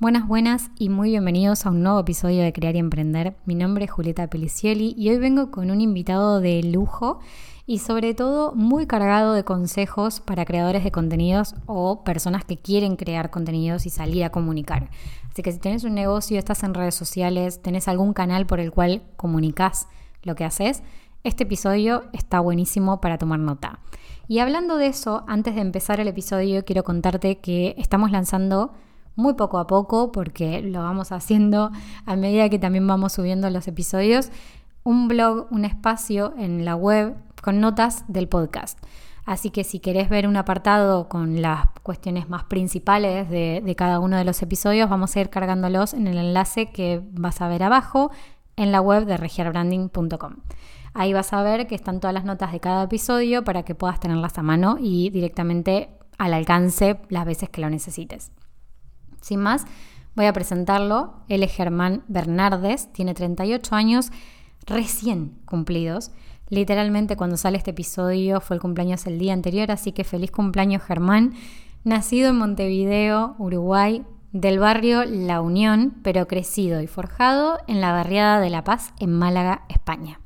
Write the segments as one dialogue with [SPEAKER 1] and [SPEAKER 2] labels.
[SPEAKER 1] Buenas, buenas y muy bienvenidos a un nuevo episodio de Crear y Emprender. Mi nombre es Julieta Pelicioli y hoy vengo con un invitado de lujo y sobre todo muy cargado de consejos para creadores de contenidos o personas que quieren crear contenidos y salir a comunicar. Así que si tenés un negocio, estás en redes sociales, tenés algún canal por el cual comunicas lo que haces, este episodio está buenísimo para tomar nota. Y hablando de eso, antes de empezar el episodio, quiero contarte que estamos lanzando muy poco a poco, porque lo vamos haciendo a medida que también vamos subiendo los episodios, un blog, un espacio en la web con notas del podcast. Así que si querés ver un apartado con las cuestiones más principales de, de, cada uno de los episodios, vamos a ir cargándolos en el enlace que vas a ver abajo en la web de regiarbranding.com. Ahí vas a ver que están todas las notas de cada episodio para que puedas tenerlas a mano y directamente al alcance las veces que lo necesites. Sin más, voy a presentarlo. Él es Germán Bernardes, tiene 38 años recién cumplidos. Literalmente cuando sale este episodio fue el cumpleaños el día anterior, así que feliz cumpleaños Germán. Nacido en Montevideo, Uruguay, del barrio La Unión, pero crecido y forjado en la barriada de La Paz, en Málaga, España.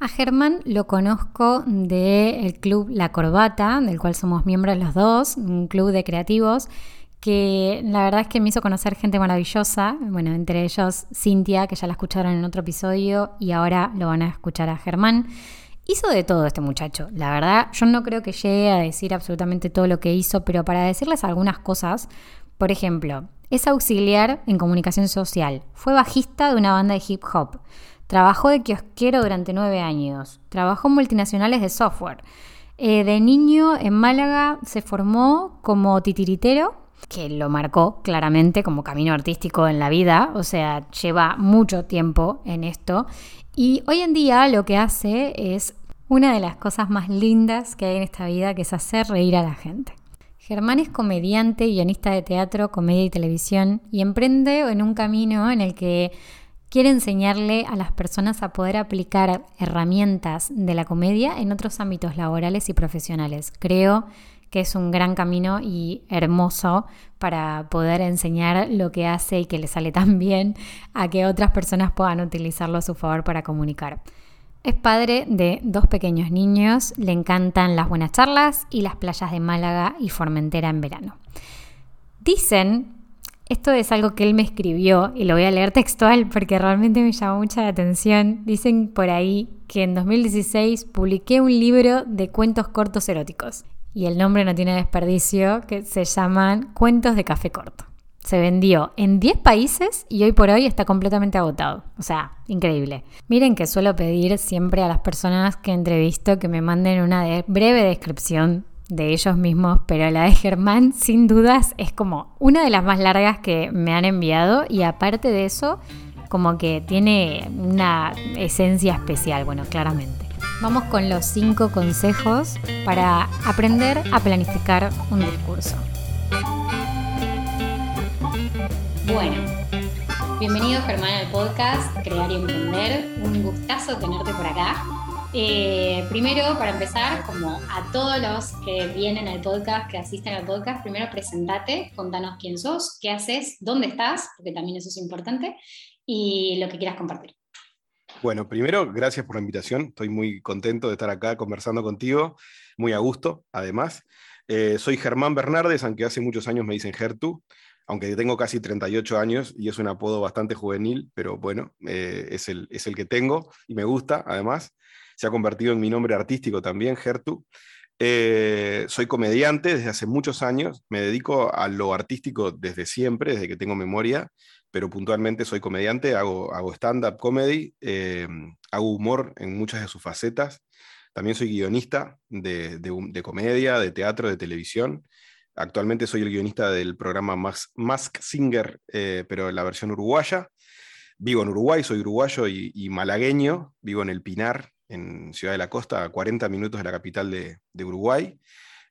[SPEAKER 1] A Germán lo conozco del club La Corbata, del cual somos miembros los dos, un club de creativos que la verdad es que me hizo conocer gente maravillosa, bueno, entre ellos Cintia, que ya la escucharon en otro episodio y ahora lo van a escuchar a Germán. Hizo de todo este muchacho, la verdad, yo no creo que llegue a decir absolutamente todo lo que hizo, pero para decirles algunas cosas, por ejemplo, es auxiliar en comunicación social, fue bajista de una banda de hip hop, trabajó de kiosquero durante nueve años, trabajó en multinacionales de software. Eh, de niño en Málaga se formó como titiritero que lo marcó claramente como camino artístico en la vida, o sea, lleva mucho tiempo en esto. Y hoy en día lo que hace es una de las cosas más lindas que hay en esta vida, que es hacer reír a la gente. Germán es comediante, guionista de teatro, comedia y televisión, y emprende en un camino en el que quiere enseñarle a las personas a poder aplicar herramientas de la comedia en otros ámbitos laborales y profesionales. Creo que es un gran camino y hermoso para poder enseñar lo que hace y que le sale tan bien a que otras personas puedan utilizarlo a su favor para comunicar. Es padre de dos pequeños niños, le encantan las buenas charlas y las playas de Málaga y Formentera en verano. Dicen, esto es algo que él me escribió y lo voy a leer textual porque realmente me llamó mucha la atención, dicen por ahí que en 2016 publiqué un libro de cuentos cortos eróticos y el nombre no tiene desperdicio, que se llaman Cuentos de Café Corto. Se vendió en 10 países y hoy por hoy está completamente agotado. O sea, increíble. Miren que suelo pedir siempre a las personas que entrevisto que me manden una breve descripción de ellos mismos, pero la de Germán sin dudas es como una de las más largas que me han enviado y aparte de eso, como que tiene una esencia especial, bueno, claramente. Vamos con los cinco consejos para aprender a planificar un discurso. Bueno, bienvenido Germán al podcast Crear y Emprender. Un gustazo tenerte por acá. Eh, primero, para empezar, como a todos los que vienen al podcast, que asisten al podcast, primero presentate, contanos quién sos, qué haces, dónde estás, porque también eso es importante, y lo que quieras compartir.
[SPEAKER 2] Bueno, primero, gracias por la invitación. Estoy muy contento de estar acá conversando contigo, muy a gusto, además. Eh, soy Germán Bernardes, aunque hace muchos años me dicen Gertu, aunque tengo casi 38 años y es un apodo bastante juvenil, pero bueno, eh, es, el, es el que tengo y me gusta, además. Se ha convertido en mi nombre artístico también, Gertu. Eh, soy comediante desde hace muchos años, me dedico a lo artístico desde siempre, desde que tengo memoria pero puntualmente soy comediante, hago, hago stand-up comedy, eh, hago humor en muchas de sus facetas. También soy guionista de, de, comedia, de teatro, de televisión. Actualmente soy el guionista del programa Mask, Singer, eh, pero la versión uruguaya. Vivo en Uruguay, soy uruguayo y, malagueño. Vivo en El Pinar, en Ciudad de la Costa, a 40 minutos de la capital de, Uruguay.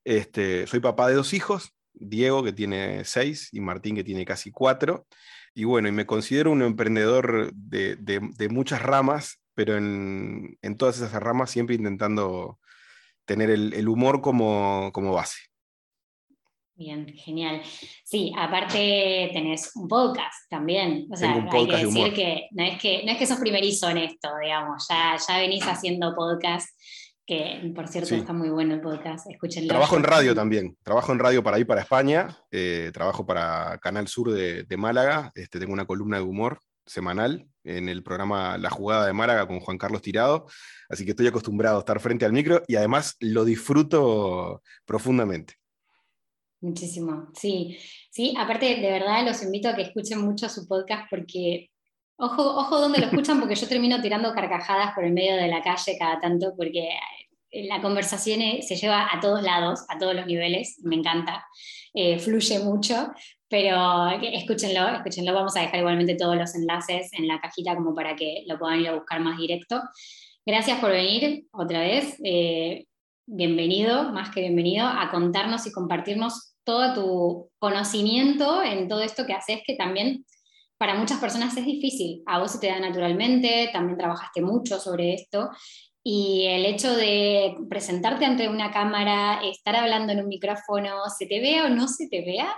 [SPEAKER 2] Este, soy papá de dos hijos, Diego, que tiene seis, y Martín, que tiene casi cuatro. Y bueno, y me considero un emprendedor de, muchas ramas, pero en, todas esas ramas siempre intentando tener el, humor como, base.
[SPEAKER 1] Bien, genial. Sí, aparte tenés un podcast también. O sea, hay que decir que no es que no es que sos primerizo en esto, digamos, ya, ya venís haciendo podcast, que por cierto está muy bueno el podcast, escúchenlo.
[SPEAKER 2] Trabajo en radio también, trabajo en radio para ir para España, eh, trabajo para Canal Sur de, de Málaga, este, tengo una columna de humor semanal en el programa La Jugada de Málaga con Juan Carlos Tirado, así que estoy acostumbrado a estar frente al micro y además lo disfruto profundamente.
[SPEAKER 1] Muchísimo, sí. Sí, aparte, de verdad los invito a que escuchen mucho su podcast porque, ojo, ojo donde lo escuchan, porque yo termino tirando carcajadas por el medio de la calle cada tanto, porque eh, la conversación eh, se lleva a todos lados, a todos los niveles, me encanta, eh, fluye mucho, pero escúchenlo, escúchenlo, vamos a dejar igualmente todos los enlaces en la cajita como para que lo puedan ir a buscar más directo. Gracias por venir otra vez bienvenido, más que bienvenido, a contarnos y compartirnos todo tu conocimiento en todo esto que haces, que también para muchas personas es difícil. A vos se te da naturalmente, también trabajaste mucho sobre esto. Y el hecho de presentarte ante una cámara, estar hablando en un micrófono, se te vea o no se te vea,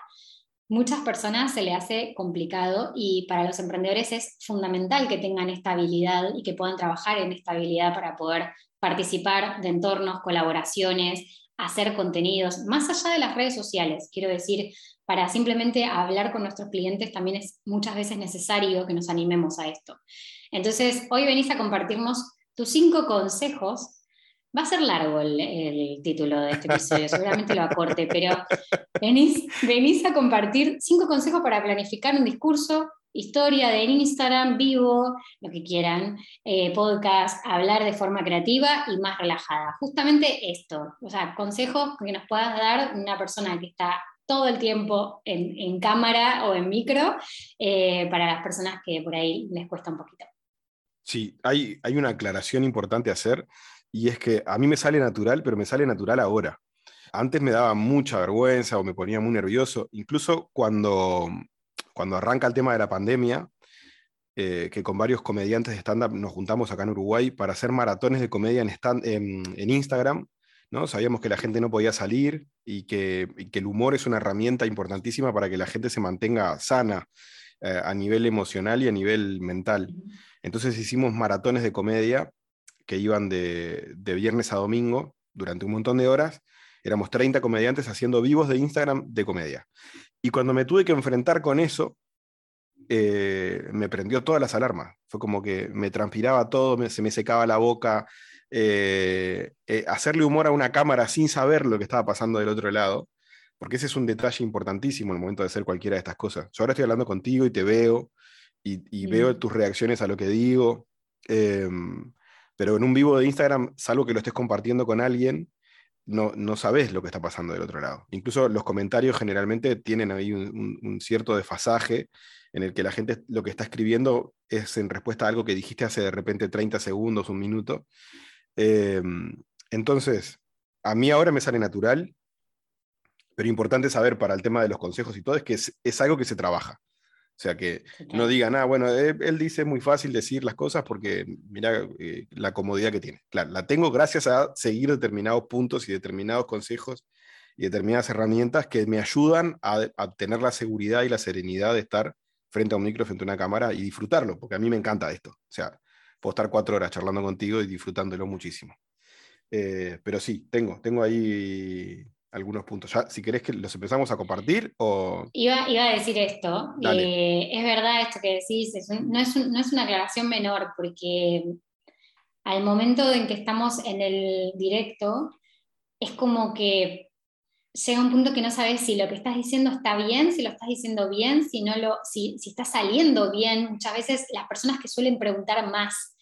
[SPEAKER 1] muchas personas se le hace complicado y para los emprendedores es fundamental que tengan esta habilidad y que puedan trabajar en esta habilidad para poder participar de entornos, colaboraciones, hacer contenidos, más allá de las redes sociales. Quiero decir, para simplemente hablar con nuestros clientes también es muchas veces necesario que nos animemos a esto. Entonces, hoy venís a compartirnos tus cinco consejos. Va a ser largo el, título de este episodio, seguramente lo acorte, pero venís, venís a compartir cinco consejos para planificar un discurso historia de Instagram, vivo, lo que quieran, eh, podcast, hablar de forma creativa y más relajada. Justamente esto, o sea, consejos que nos puedas dar una persona que está todo el tiempo en, cámara o en micro eh, para las personas que por ahí les cuesta un poquito.
[SPEAKER 2] Sí, hay, hay una aclaración importante hacer y es que a mí me sale natural, pero me sale natural ahora. Antes me daba mucha vergüenza o me ponía muy nervioso, incluso cuando cuando arranca el tema de la pandemia, eh, que con varios comediantes de stand-up nos juntamos acá en Uruguay para hacer maratones de comedia en, en, Instagram, ¿no? Sabíamos que la gente no podía salir y que, el humor es una herramienta importantísima para que la gente se mantenga sana eh, a nivel emocional y a nivel mental. Entonces hicimos maratones de comedia que iban de, de viernes a domingo durante un montón de horas. Éramos 30 comediantes haciendo vivos de Instagram de comedia. Y cuando me tuve que enfrentar con eso, eh, me prendió todas las alarmas. Fue como que me transpiraba todo, se me secaba la boca. Eh, eh, hacerle humor a una cámara sin saber lo que estaba pasando del otro lado, porque ese es un detalle importantísimo en el momento de hacer cualquiera de estas cosas. Yo ahora estoy hablando contigo y te veo y, veo tus reacciones a lo que digo, em, pero en un vivo de Instagram, salvo que lo estés compartiendo con alguien, no, no sabes lo que está pasando del otro lado. Incluso los comentarios generalmente tienen ahí un, cierto desfasaje en el que la gente lo que está escribiendo es en respuesta a algo que dijiste hace de repente 30 segundos, un minuto. Em, entonces, a mí ahora me sale natural, pero importante saber para el tema de los consejos y todo es que es algo que se trabaja. O sea, que no digan, ah, bueno, eh, él, dice muy fácil decir las cosas porque mira eh, la comodidad que tiene. Claro, la tengo gracias a seguir determinados puntos y determinados consejos y determinadas herramientas que me ayudan a, tener la seguridad y la serenidad de estar frente a un micro, frente a una cámara y disfrutarlo, porque a mí me encanta esto. O sea, puedo estar cuatro horas charlando contigo y disfrutándolo muchísimo. Eh, pero sí, tengo, tengo ahí algunos puntos. Ya, si querés que los empezamos a compartir o...
[SPEAKER 1] Iba, iba a decir esto. Eh, es verdad esto que decís, no, es no, es una aclaración menor, porque al momento en que estamos en el directo, es como que llega un punto que no sabes si lo que estás diciendo está bien, si lo estás diciendo bien, si, no lo, si, si está saliendo bien. Muchas veces las personas que suelen preguntar más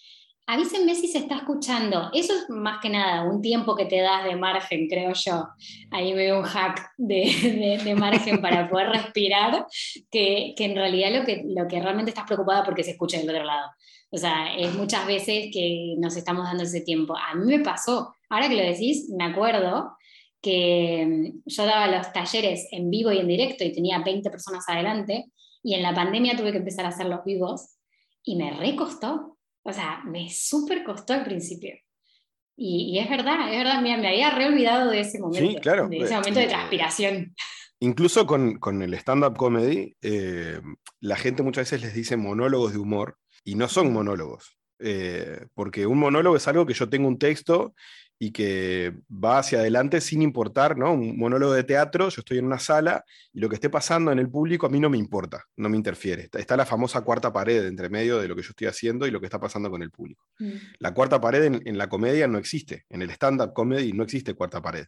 [SPEAKER 1] avísenme si se está escuchando. Eso es más que nada un tiempo que te das de margen, creo yo. Ahí veo un hack de, margen para poder respirar, que, en realidad lo que, lo que realmente estás preocupada porque se escucha del otro lado. O sea, es muchas veces que nos estamos dando ese tiempo. A mí me pasó, ahora que lo decís, me acuerdo que mm, yo daba los talleres en vivo y en directo y tenía 20 personas adelante y en la pandemia tuve que empezar a hacer los vivos y me recostó o sea, me súper costó al principio. Y, es verdad, es verdad, me, me había reolvidado de ese momento.
[SPEAKER 2] Sí, claro.
[SPEAKER 1] De ese momento de transpiración.
[SPEAKER 2] Incluso con, el stand-up comedy, eh, la gente muchas veces les dice monólogos de humor y no son monólogos. Eh, porque un monólogo es algo que yo tengo un texto y que va hacia adelante sin importar, ¿no? Un monólogo de teatro, yo estoy en una sala y lo que esté pasando en el público a mí no me importa, no me interfiere. Está, la famosa cuarta pared entre medio de lo que yo estoy haciendo y lo que está pasando con el público. Mm. La cuarta pared en, la comedia no existe, en el stand-up comedy no existe cuarta pared.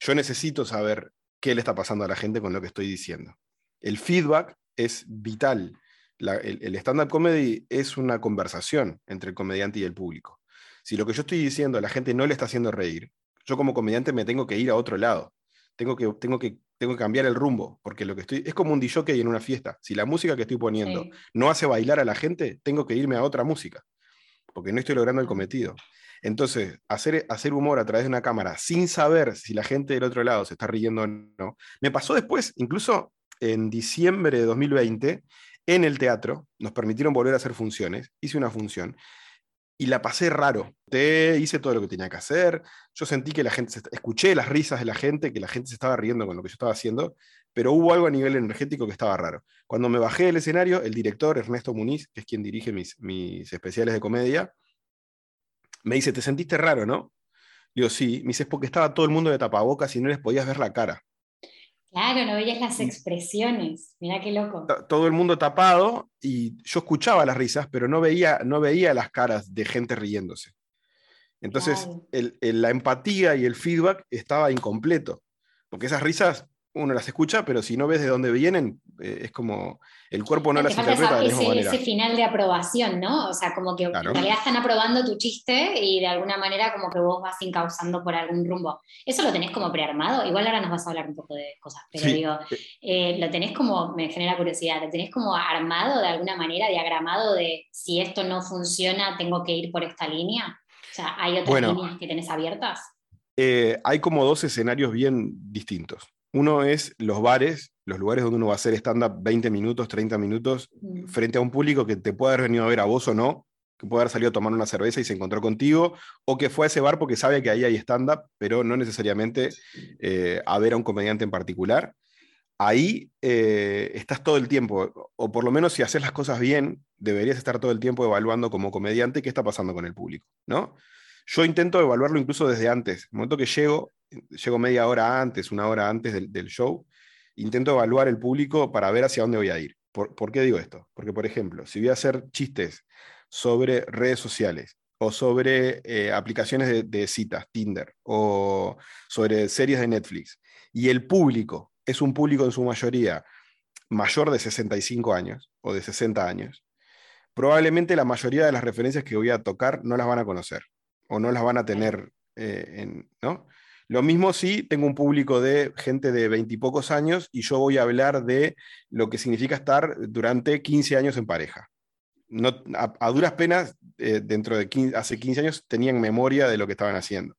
[SPEAKER 2] Yo necesito saber qué le está pasando a la gente con lo que estoy diciendo. El feedback es vital. el, el stand-up comedy es una conversación entre el comediante y el público. Si lo que yo estoy diciendo a la gente no le está haciendo reír, yo como comediante me tengo que ir a otro lado. Tengo que, tengo que, tengo que cambiar el rumbo, porque lo que estoy es como un DJ en una fiesta. Si la música que estoy poniendo no hace bailar a la gente, tengo que irme a otra música, porque no estoy logrando el cometido. Entonces, hacer, hacer humor a través de una cámara sin saber si la gente del otro lado se está riendo o no. Me pasó después, incluso en diciembre de 2020, en el teatro, nos permitieron volver a hacer funciones. Hice una función y la pasé raro. Te hice todo lo que tenía que hacer. Yo sentí que la gente, escuché las risas de la gente, que la gente se estaba riendo con lo que yo estaba haciendo, pero hubo algo a nivel energético que estaba raro. Cuando me bajé del escenario, el director Ernesto Muniz, que es quien dirige mis, mis especiales de comedia, me dice, ¿te sentiste raro, no? Digo, sí. Me dice, porque estaba todo el mundo de tapabocas y no les podías ver la cara.
[SPEAKER 1] Claro, no veías las expresiones. Mira qué loco.
[SPEAKER 2] Todo el mundo tapado y yo escuchaba las risas, pero no veía, no veía las caras de gente riéndose. Entonces, la empatía y el feedback estaba incompleto, porque esas risas uno las escucha, pero si no ves de dónde vienen, eh, es como el cuerpo no las interpreta de la
[SPEAKER 1] ese, ese final de aprobación, ¿no? O sea, como que en realidad están aprobando tu chiste y de alguna manera como que vos vas incausando por algún rumbo. ¿Eso lo tenés como prearmado? Igual ahora nos vas a hablar un poco de cosas, pero digo, eh, lo tenés como, me genera curiosidad, ¿lo tenés como armado de alguna manera, diagramado de si esto no funciona, tengo que ir por esta línea? O sea, ¿hay otras líneas que tenés abiertas?
[SPEAKER 2] Eh, hay como dos escenarios bien distintos. Uno es los bares, los lugares donde uno va a hacer stand-up 20 minutos, 30 minutos, frente a un público que te puede haber venido a ver a vos o no, que puede haber salido a tomar una cerveza y se encontró contigo, o que fue a ese bar porque sabe que ahí hay stand-up, pero no necesariamente eh, a ver a un comediante en particular. Ahí eh, estás todo el tiempo, o por lo menos si haces las cosas bien, deberías estar todo el tiempo evaluando como comediante qué está pasando con el público, ¿no? Yo intento evaluarlo incluso desde antes. En el momento que llego, llego media hora antes, una hora antes del, show, intento evaluar el público para ver hacia dónde voy a ir. ¿Por, qué digo esto? Porque, por ejemplo, si voy a hacer chistes sobre redes sociales o sobre eh, aplicaciones de, de, citas, Tinder, o sobre series de Netflix, y el público es un público en su mayoría mayor de 65 años o de 60 años, probablemente la mayoría de las referencias que voy a tocar no las van a conocer o no las van a tener eh, en, ¿no? Lo mismo si tengo un público de gente de veintipocos años y yo voy a hablar de lo que significa estar durante 15 años en pareja. No, a, duras penas, eh, dentro de hace 15 años, tenían memoria de lo que estaban haciendo.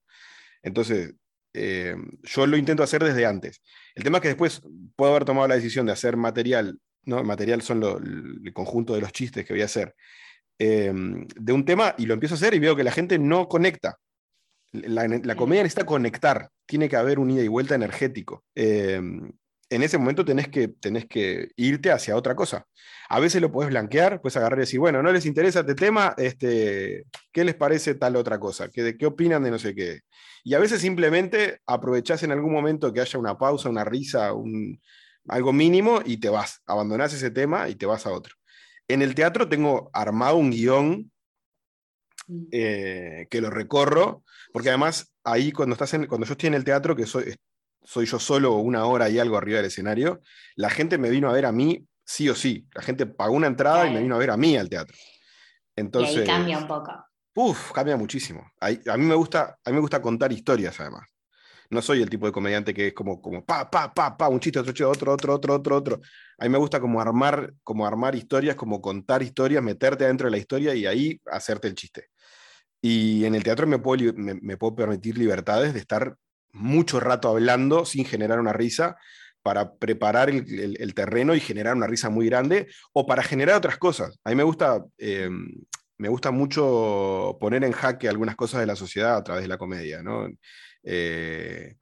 [SPEAKER 2] Entonces, eh, yo lo intento hacer desde antes. El tema es que después puedo haber tomado la decisión de hacer material, ¿no? Material son el conjunto de los chistes que voy a hacer, de un tema y lo empiezo a hacer y veo que la gente no conecta. La, comedia necesita conectar, tiene que haber un ida y vuelta energético. Em, en ese momento tenés que, tenés que irte hacia otra cosa. A veces lo puedes blanquear, puedes agarrar y decir, bueno, no les interesa este tema, este, ¿qué les parece tal otra cosa? ¿Qué, ¿Qué opinan de no sé qué? Y a veces simplemente aprovechás en algún momento que haya una pausa, una risa, un, algo mínimo y te vas, abandonás ese tema y te vas a otro. En el teatro tengo armado un guion mm. eh, que lo recorro, porque además ahí cuando, estás en, cuando yo estoy en el teatro, que soy, soy yo solo una hora y algo arriba del escenario, la gente me vino a ver a mí sí o sí. La gente pagó una entrada y me vino a ver a mí al teatro. Entonces, y
[SPEAKER 1] ahí cambia un poco.
[SPEAKER 2] Uf, cambia muchísimo. a, mí me gusta, a mí me gusta contar historias además. No soy el tipo de comediante que es como, como pa, pa, pa, pa, un chiste, otro chiste, otro, otro, otro, otro, otro. A mí me gusta como armar, como armar historias, como contar historias, meterte adentro de la historia y ahí hacerte el chiste. Y en el teatro me puedo, me, puedo permitir libertades de estar mucho rato hablando sin generar una risa para preparar el, terreno y generar una risa muy grande o para generar otras cosas. A mí me gusta, eh, me gusta mucho poner en jaque algunas cosas de la sociedad a través de la comedia. ¿no? Eh,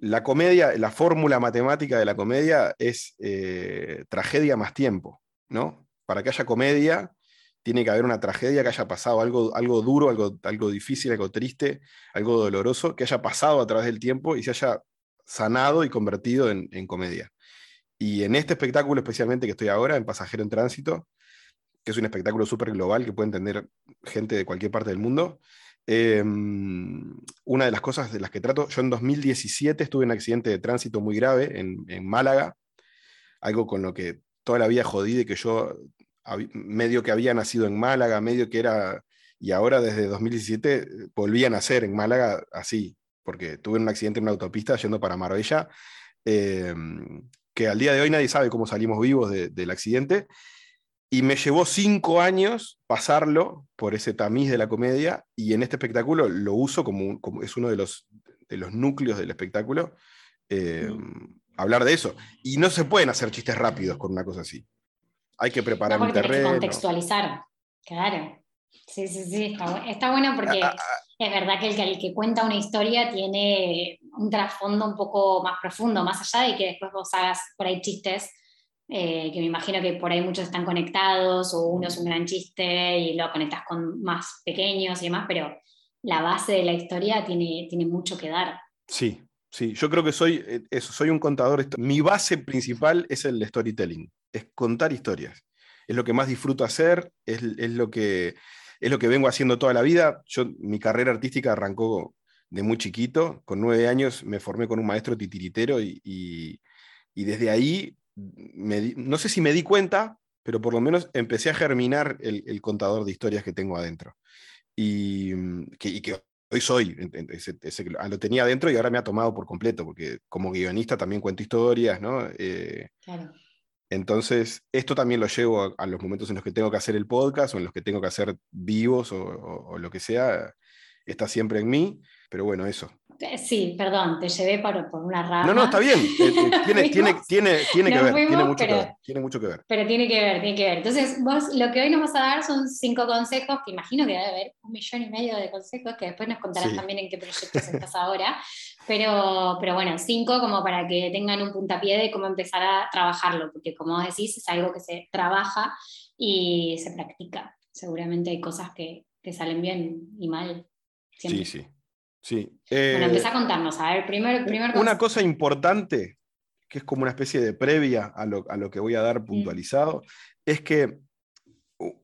[SPEAKER 2] la comedia, la fórmula matemática de la comedia es eh, tragedia más tiempo, ¿no? Para que haya comedia, tiene que haber una tragedia que haya pasado, algo, algo duro, algo, algo difícil, algo triste, algo doloroso, que haya pasado a través del tiempo y se haya sanado y convertido en, comedia. Y en este espectáculo especialmente que estoy ahora, en Pasajero en Tránsito, que es un espectáculo súper global que puede entender gente de cualquier parte del mundo, em, una de las cosas de las que trato, yo en 2017 estuve en un accidente de tránsito muy grave en, en Málaga, algo con lo que toda la vida jodí de que yo medio que había nacido en Málaga, medio que era, y ahora desde 2017 eh, volví a nacer en Málaga así, porque tuve un accidente en una autopista yendo para Marbella, em, que al día de hoy nadie sabe cómo salimos vivos del accidente, y me llevó cinco años pasarlo por ese tamiz de la comedia, y en este espectáculo lo uso como, como es uno de los, de los núcleos del espectáculo, em, hablar de eso. Y no se pueden hacer chistes rápidos con una cosa así hay que preparar
[SPEAKER 1] un
[SPEAKER 2] terreno.
[SPEAKER 1] Que contextualizar, claro. Sí, sí, sí, está, bueno porque ah, ah, ah. es verdad que el, que cuenta una historia tiene un trasfondo un poco más profundo, más allá de que después vos hagas por ahí chistes, eh, que me imagino que por ahí muchos están conectados o uno es un gran chiste y lo conectas con más pequeños y demás, pero la base de la historia tiene, tiene mucho que dar.
[SPEAKER 2] Sí, sí, yo creo que soy, eh, eso, soy un contador. Mi base principal es el storytelling es contar historias. Es lo que más disfruto hacer, es, lo, que, es lo que vengo haciendo toda la vida. Yo, mi carrera artística arrancó de muy chiquito, con nueve años me formé con un maestro titiritero y, desde ahí, no sé si me di cuenta, pero por lo menos empecé a germinar el, contador de historias que tengo adentro. Y que, hoy soy, lo tenía adentro y ahora me ha tomado por completo, porque como guionista también cuento historias, ¿no? Eh, claro. Entonces, esto también lo llevo a, los momentos en los que tengo que hacer el podcast o en los que tengo que hacer vivos o, lo que sea, está siempre en mí, pero bueno, eso.
[SPEAKER 1] Sí, perdón, te llevé por, por una rama.
[SPEAKER 2] No, no, está bien. Eh, eh, tiene, tiene, tiene, tiene que ver, tiene mucho que ver, tiene mucho que ver.
[SPEAKER 1] Pero tiene que ver, tiene que ver. Entonces, vos lo que hoy nos vas a dar son cinco consejos, que imagino que debe haber un millón y medio de consejos, que después nos contarás también en qué proyectos estás ahora. Pero, pero bueno, cinco como para que tengan un puntapié de cómo empezar a trabajarlo, porque como decís, es algo que se trabaja y se practica. Seguramente hay cosas que, que salen bien y mal.
[SPEAKER 2] Sí, sí. Sí.
[SPEAKER 1] bueno, eh, empieza a contarnos. A ver, primero.
[SPEAKER 2] una cosa importante, que es como una especie de previa a lo, que voy a dar puntualizado, es que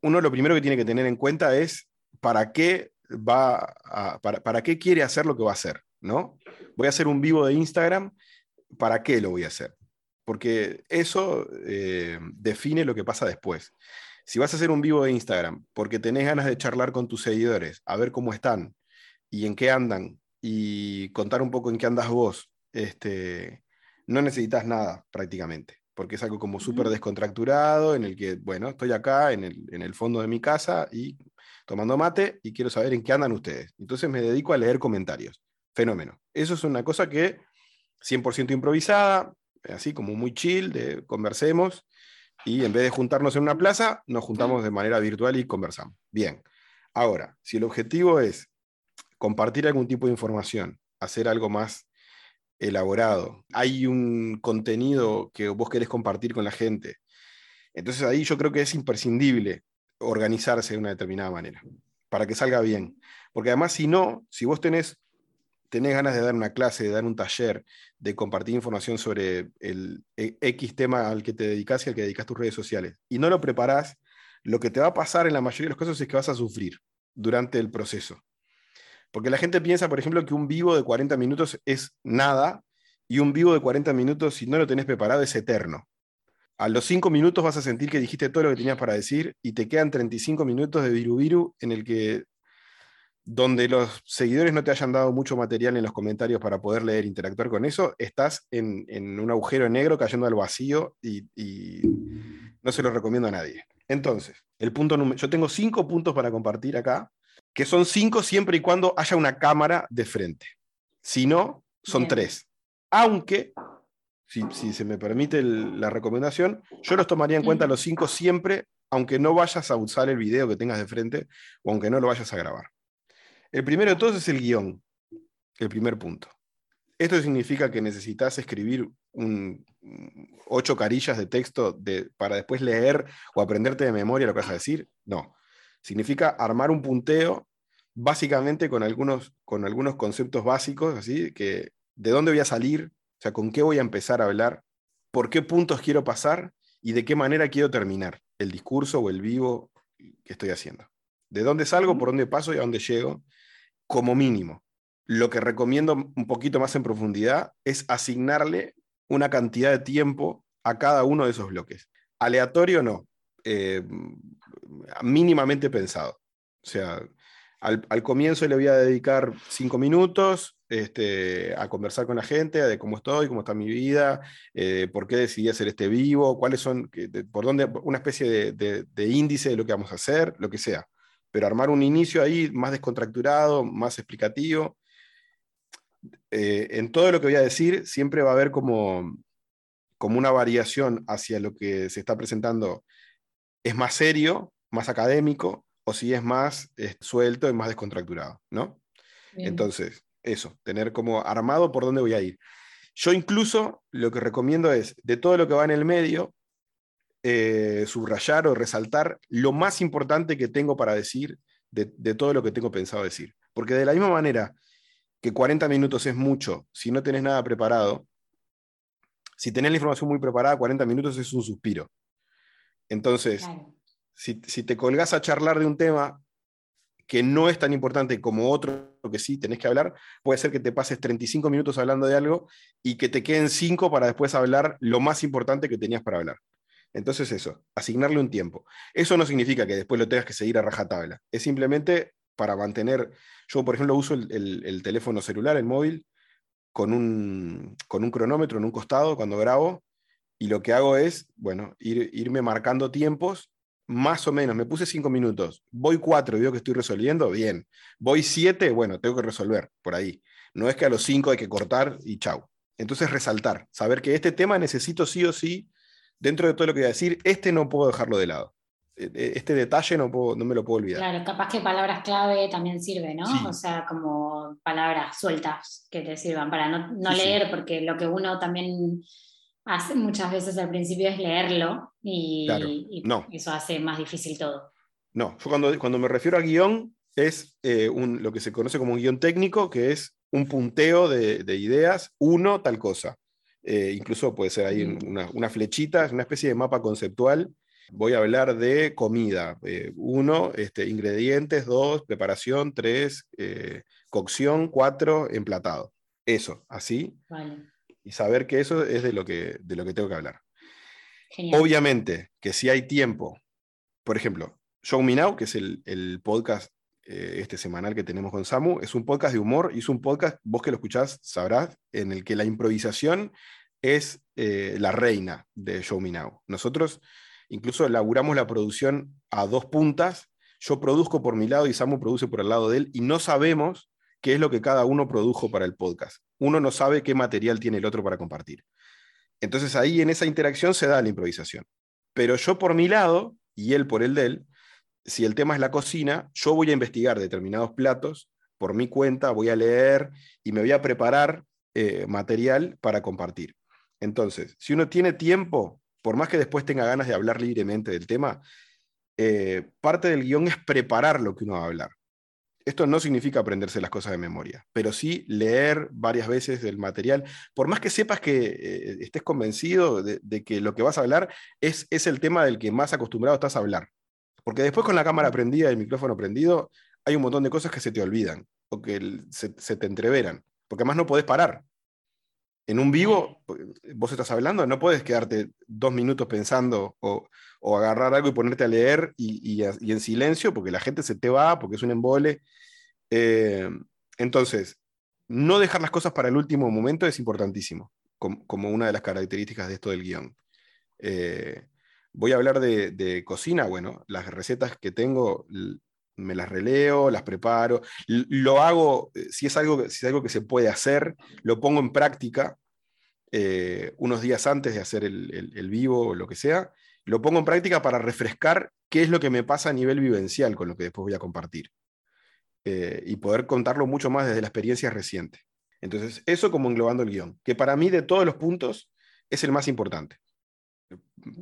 [SPEAKER 2] uno lo primero que tiene que tener en cuenta es para qué va para, qué quiere hacer lo que va a hacer, ¿no? Voy a hacer un vivo de Instagram, ¿para qué lo voy a hacer? Porque eso eh, define lo que pasa después. Si vas a hacer un vivo de Instagram porque tenés ganas de charlar con tus seguidores, a ver cómo están, y en qué andan y contar un poco en qué andas vos, este, no necesitas nada prácticamente, porque es algo como súper descontracturado en el que, bueno, estoy acá en el, en el fondo de mi casa y tomando mate y quiero saber en qué andan ustedes. Entonces me dedico a leer comentarios. Fenómeno. Eso es una cosa que 100% improvisada, así como muy chill, de conversemos y en vez de juntarnos en una plaza, nos juntamos de manera virtual y conversamos. Bien. Ahora, si el objetivo es compartir algún tipo de información, hacer algo más elaborado, hay un contenido que vos querés compartir con la gente. Entonces ahí yo creo que es imprescindible organizarse de una determinada manera para que salga bien. Porque además si no, si vos tenés, tenés ganas de dar una clase, de dar un taller, de compartir información sobre el e, X tema al que te dedicas y al que dedicas tus redes sociales, y no lo preparás, lo que te va a pasar en la mayoría de los casos es que vas a sufrir durante el proceso. Porque la gente piensa, por ejemplo, que un vivo de 40 minutos es nada y un vivo de 40 minutos, si no lo tenés preparado, es eterno. A los 5 minutos vas a sentir que dijiste todo lo que tenías para decir y te quedan 35 minutos de viru en el que donde los seguidores no te hayan dado mucho material en los comentarios para poder leer e interactuar con eso, estás en, un agujero negro cayendo al vacío y, no se lo recomiendo a nadie. Entonces, el punto número, yo tengo cinco puntos para compartir acá que son cinco siempre y cuando haya una cámara de frente. Si no, son tres. Aunque, si, se me permite la recomendación, yo los tomaría en cuenta los cinco siempre, aunque no vayas a usar el video que tengas de frente o aunque no lo vayas a grabar. El primero de todos es el guion, el primer punto. Esto significa que necesitas escribir un, ocho carillas de texto para después leer o aprenderte de memoria lo que vas a decir. No. Significa armar un punteo básicamente con algunos, con algunos conceptos básicos, así que de dónde voy a salir, o sea, con qué voy a empezar a hablar, por qué puntos quiero pasar y de qué manera quiero terminar el discurso o el vivo que estoy haciendo. De dónde salgo, por dónde paso y a dónde llego, como mínimo. Lo que recomiendo un poquito más en profundidad es asignarle una cantidad de tiempo a cada uno de esos bloques. Aleatorio no, eh, mínimamente pensado. O sea, al, comienzo le voy a dedicar cinco minutos este, a conversar con la gente, de cómo estoy, cómo está mi vida, eh, por qué decidí hacer este vivo, cuáles son, por dónde, una especie de, índice de lo que vamos a hacer, lo que sea. Pero armar un inicio ahí más descontracturado, más explicativo. Eh, en todo lo que voy a decir, siempre va a haber como, como una variación hacia lo que se está presentando. Es más serio, más académico, o si es más suelto y más descontracturado, ¿no? Entonces, eso, tener como armado por dónde voy a ir. Yo incluso lo que recomiendo es, de todo lo que va en el medio, eh, subrayar o resaltar lo más importante que tengo para decir de, de, todo lo que tengo pensado decir. Porque de la misma manera que 40 minutos es mucho si no tenés nada preparado, si tenés la información muy preparada, 40 minutos es un suspiro. Entonces, si, te colgás a charlar de un tema que no es tan importante como otro que sí tenés que hablar, puede ser que te pases 35 minutos hablando de algo y que te queden 5 para después hablar lo más importante que tenías para hablar. Entonces eso, asignarle un tiempo. Eso no significa que después lo tengas que seguir a rajatabla. Es simplemente para mantener, yo por ejemplo uso el, teléfono celular, el móvil, con un, con un, cronómetro en un costado cuando grabo, y lo que hago es, bueno, ir, irme marcando tiempos más o menos, me puse cinco minutos, voy cuatro y veo que estoy resolviendo, bien. Voy siete, bueno, tengo que resolver por ahí. No es que a los cinco hay que cortar y chau. Entonces resaltar, saber que este tema necesito sí o sí, dentro de todo lo que voy a decir, este no puedo dejarlo de lado. E, e, este detalle no, puedo, no me lo puedo olvidar.
[SPEAKER 1] Claro, capaz que palabras clave también sirve, ¿no? O sea, como palabras sueltas que te sirvan para no, no leer, porque lo que uno también hace muchas veces al principio es leerlo y, eso hace más difícil todo.
[SPEAKER 2] No, yo cuando, cuando me refiero a guion es eh, un, lo que se conoce como un guion técnico, que es un punteo de, ideas, uno, tal cosa. Eh, incluso puede ser ahí una, una, flechita, una especie de mapa conceptual. Voy a hablar de comida. Eh, uno, este, ingredientes, dos, preparación, tres, cocción, cuatro, emplatado. Eso, así. Vale y saber que eso es de lo que, de lo que tengo que hablar. Obviamente que si hay tiempo, por ejemplo, Show Me Now, que es el, podcast eh, este semanal que tenemos con Samu, es un podcast de humor y es un podcast, vos que lo escuchás sabrás, en el que la improvisación es eh, la reina de Show Me Now. Nosotros incluso elaboramos la producción a dos puntas. Yo produzco por mi lado y Samu produce por el lado de él y no sabemos qué es lo que cada uno produjo para el podcast. Uno no sabe qué material tiene el otro para compartir. Entonces ahí en esa interacción se da la improvisación. Pero yo por mi lado y él por el de él, si el tema es la cocina, yo voy a investigar determinados platos por mi cuenta, voy a leer y me voy a preparar eh, material para compartir. Entonces, si uno tiene tiempo, por más que después tenga ganas de hablar libremente del tema, eh, parte del guion es preparar lo que uno va a hablar. Esto no significa aprenderse las cosas de memoria, pero sí leer varias veces el material, por más que sepas que eh, estés convencido de, que lo que vas a hablar es, es el tema del que más acostumbrado estás a hablar. Porque después con la cámara prendida y el micrófono prendido, hay un montón de cosas que se te olvidan o que se, te entreveran, porque además no podés parar. En un vivo, vos estás hablando, no puedes quedarte dos minutos pensando o, agarrar algo y ponerte a leer y, en silencio, porque la gente se te va, porque es un embole. Eh, entonces, no dejar las cosas para el último momento es importantísimo, como, una de las características de esto del guion. Eh, voy a hablar de, de, cocina, bueno, las recetas que tengo me las releo, las preparo, lo hago, eh, si es algo, si es algo que se puede hacer, lo pongo en práctica eh, unos días antes de hacer el, vivo o lo que sea, lo pongo en práctica para refrescar qué es lo que me pasa a nivel vivencial con lo que después voy a compartir. Eh, y poder contarlo mucho más desde la experiencia reciente. Entonces, eso como englobando el guion, que para mí de todos los puntos es el más importante,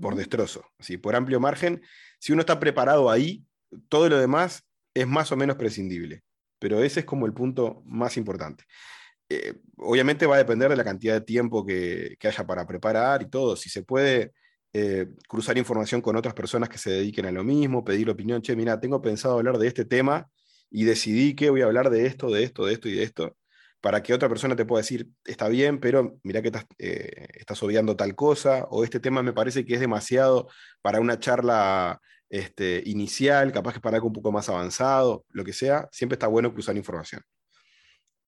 [SPEAKER 2] por destrozo, así, por amplio margen. Si uno está preparado ahí, todo lo demás es más o menos prescindible, pero ese es como el punto más importante. Eh, obviamente va a depender de la cantidad de tiempo que, haya para preparar y todo. Si se puede eh, cruzar información con otras personas que se dediquen a lo mismo, pedir opinión, che, mira, tengo pensado hablar de este tema y decidí que voy a hablar de esto, de esto, de esto y de esto, para que otra persona te pueda decir, está bien, pero mira que estás, eh, estás obviando tal cosa, o este tema me parece que es demasiado para una charla este, inicial, capaz que para algo un poco más avanzado, lo que sea, siempre está bueno cruzar información.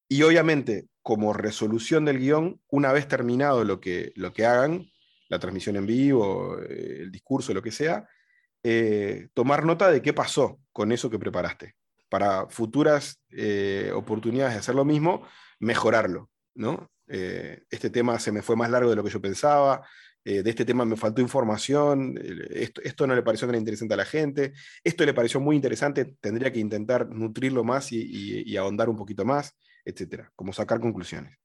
[SPEAKER 2] Y obviamente, como resolución del guion, una vez terminado lo que, lo que hagan, la transmisión en vivo, eh, el discurso, lo que sea, eh, tomar nota de qué pasó con eso que preparaste, para futuras eh, oportunidades de hacer lo mismo, mejorarlo. ¿no? este tema se me fue más largo de lo que yo pensaba, de este tema me faltó información, esto, esto, no le pareció tan interesante a la gente, esto le pareció muy interesante, tendría que intentar nutrirlo más y, y ahondar un poquito más etcétera, como sacar conclusiones.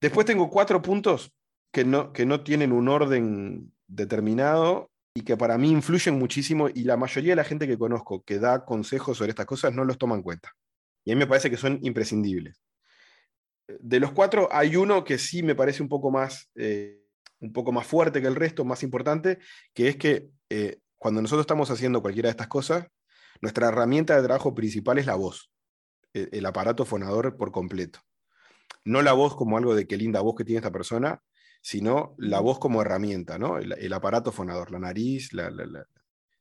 [SPEAKER 2] Después tengo cuatro puntos que no, que no tienen un orden determinado y que para mí influyen muchísimo y la mayoría de la gente que conozco que da consejos sobre estas cosas no los toma en cuenta. Y a mí me parece que son imprescindibles. De los cuatro hay uno que sí me parece un poco más, eh, un poco más fuerte que el resto, más importante, que es que eh, cuando nosotros estamos haciendo cualquiera de estas cosas, nuestra herramienta de trabajo principal es la voz. E-, el aparato fonador por completo. No la voz como algo de qué linda voz que tiene esta persona, sino la voz como herramienta, ¿no? El, aparato fonador, la nariz,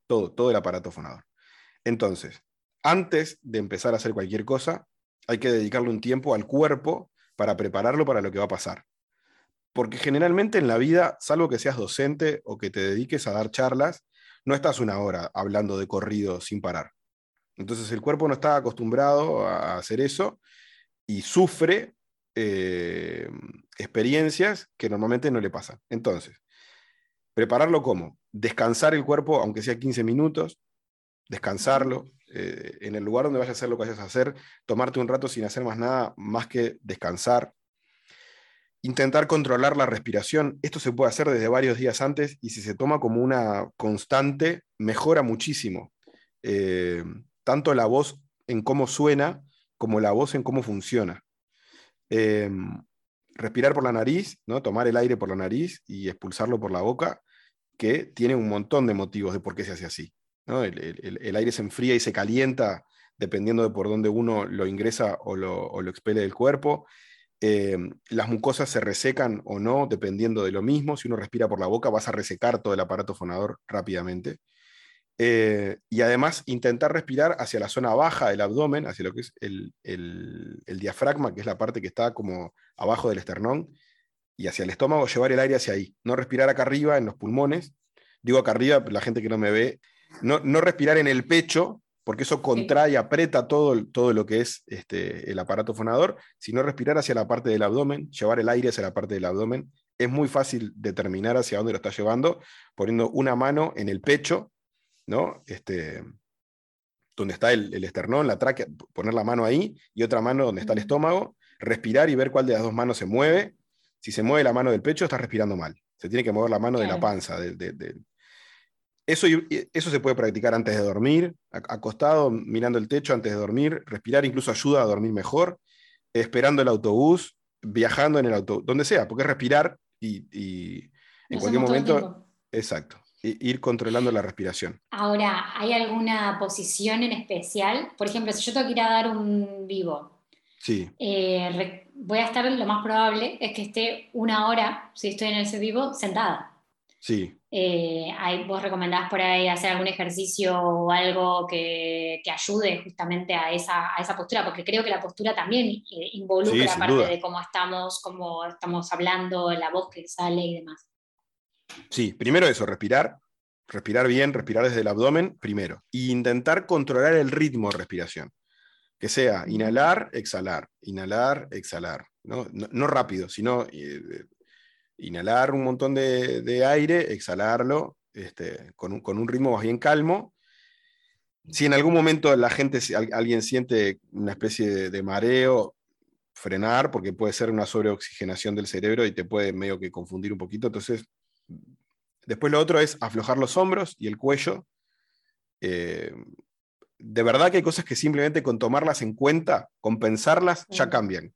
[SPEAKER 2] todo, todo el aparato fonador. Entonces, antes de empezar a hacer cualquier cosa, hay que dedicarle un tiempo al cuerpo para prepararlo para lo que va a pasar. Porque generalmente en la vida, salvo que seas docente o que te dediques a dar charlas, no estás una hora hablando de corrido sin parar. Entonces el cuerpo no está acostumbrado a hacer eso y sufre eh, experiencias que normalmente no le pasan. Entonces, prepararlo como descansar el cuerpo, aunque sea 15 minutos, descansarlo eh, en el lugar donde vayas a hacer lo que vayas a hacer, tomarte un rato sin hacer más nada más que descansar. Intentar controlar la respiración. Esto se puede hacer desde varios días antes y si se toma como una constante, mejora muchísimo. Eh, tanto la voz en cómo suena como la voz en cómo funciona. Em, respirar por la nariz, ¿no? tomar el aire por la nariz y expulsarlo por la boca, que tiene un montón de motivos de por qué se hace así. El, aire se enfría y se calienta dependiendo de por dónde uno lo ingresa o lo, expele del cuerpo. Em, las mucosas se resecan o no dependiendo de lo mismo. Si uno respira por la boca, vas a resecar todo el aparato fonador rápidamente. Eh, y además intentar respirar hacia la zona baja del abdomen, hacia lo que es el, diafragma, que es la parte que está como abajo del esternón, y hacia el estómago, llevar el aire hacia ahí. No respirar acá arriba en los pulmones. Digo acá arriba, la gente que no me ve, no, respirar en el pecho, porque eso contrae aprieta todo, todo lo que es este, el aparato fonador, sino respirar hacia la parte del abdomen, llevar el aire hacia la parte del abdomen. Es muy fácil determinar hacia dónde lo está llevando, poniendo una mano en el pecho ¿no? Este, donde está el, esternón, la tráquea, poner la mano ahí y otra mano donde está el estómago, respirar y ver cuál de las dos manos se mueve. Si se mueve la mano del pecho, está respirando mal. Se tiene que mover la mano de la panza. Eso, eso se puede practicar antes de dormir, acostado, mirando el techo antes de dormir. Respirar incluso ayuda a dormir mejor. Esperando el autobús, viajando en el autobús, donde sea, porque es respirar y, en cualquier momento. Exacto ir controlando la respiración.
[SPEAKER 1] Ahora, ¿hay alguna posición en especial? Por ejemplo, si yo tengo que ir a dar un vivo,
[SPEAKER 2] sí.
[SPEAKER 1] Eh, voy a estar, lo más probable es que esté una hora, si estoy en ese vivo, sentada.
[SPEAKER 2] Sí.
[SPEAKER 1] Eh, ¿Vos recomendás por ahí hacer algún ejercicio o algo que, ayude justamente a esa, a esa, postura? Porque creo que la postura también eh, involucra parte de cómo estamos, cómo estamos hablando, la voz que sale y demás.
[SPEAKER 2] Sí, primero eso, respirar, respirar bien, respirar desde el abdomen, primero. E intentar controlar el ritmo de respiración. Que sea inhalar, exhalar, inhalar, exhalar. No, rápido, sino eh, inhalar un montón de, aire, exhalarlo este, con, un, ritmo más bien calmo. Si en algún momento la gente, alguien siente una especie de, mareo, frenar porque puede ser una sobreoxigenación del cerebro y te puede medio que confundir un poquito. Entonces, después lo otro es aflojar los hombros y el cuello. Eh, de verdad que hay cosas que simplemente con tomarlas en cuenta, con pensarlas, ya cambian.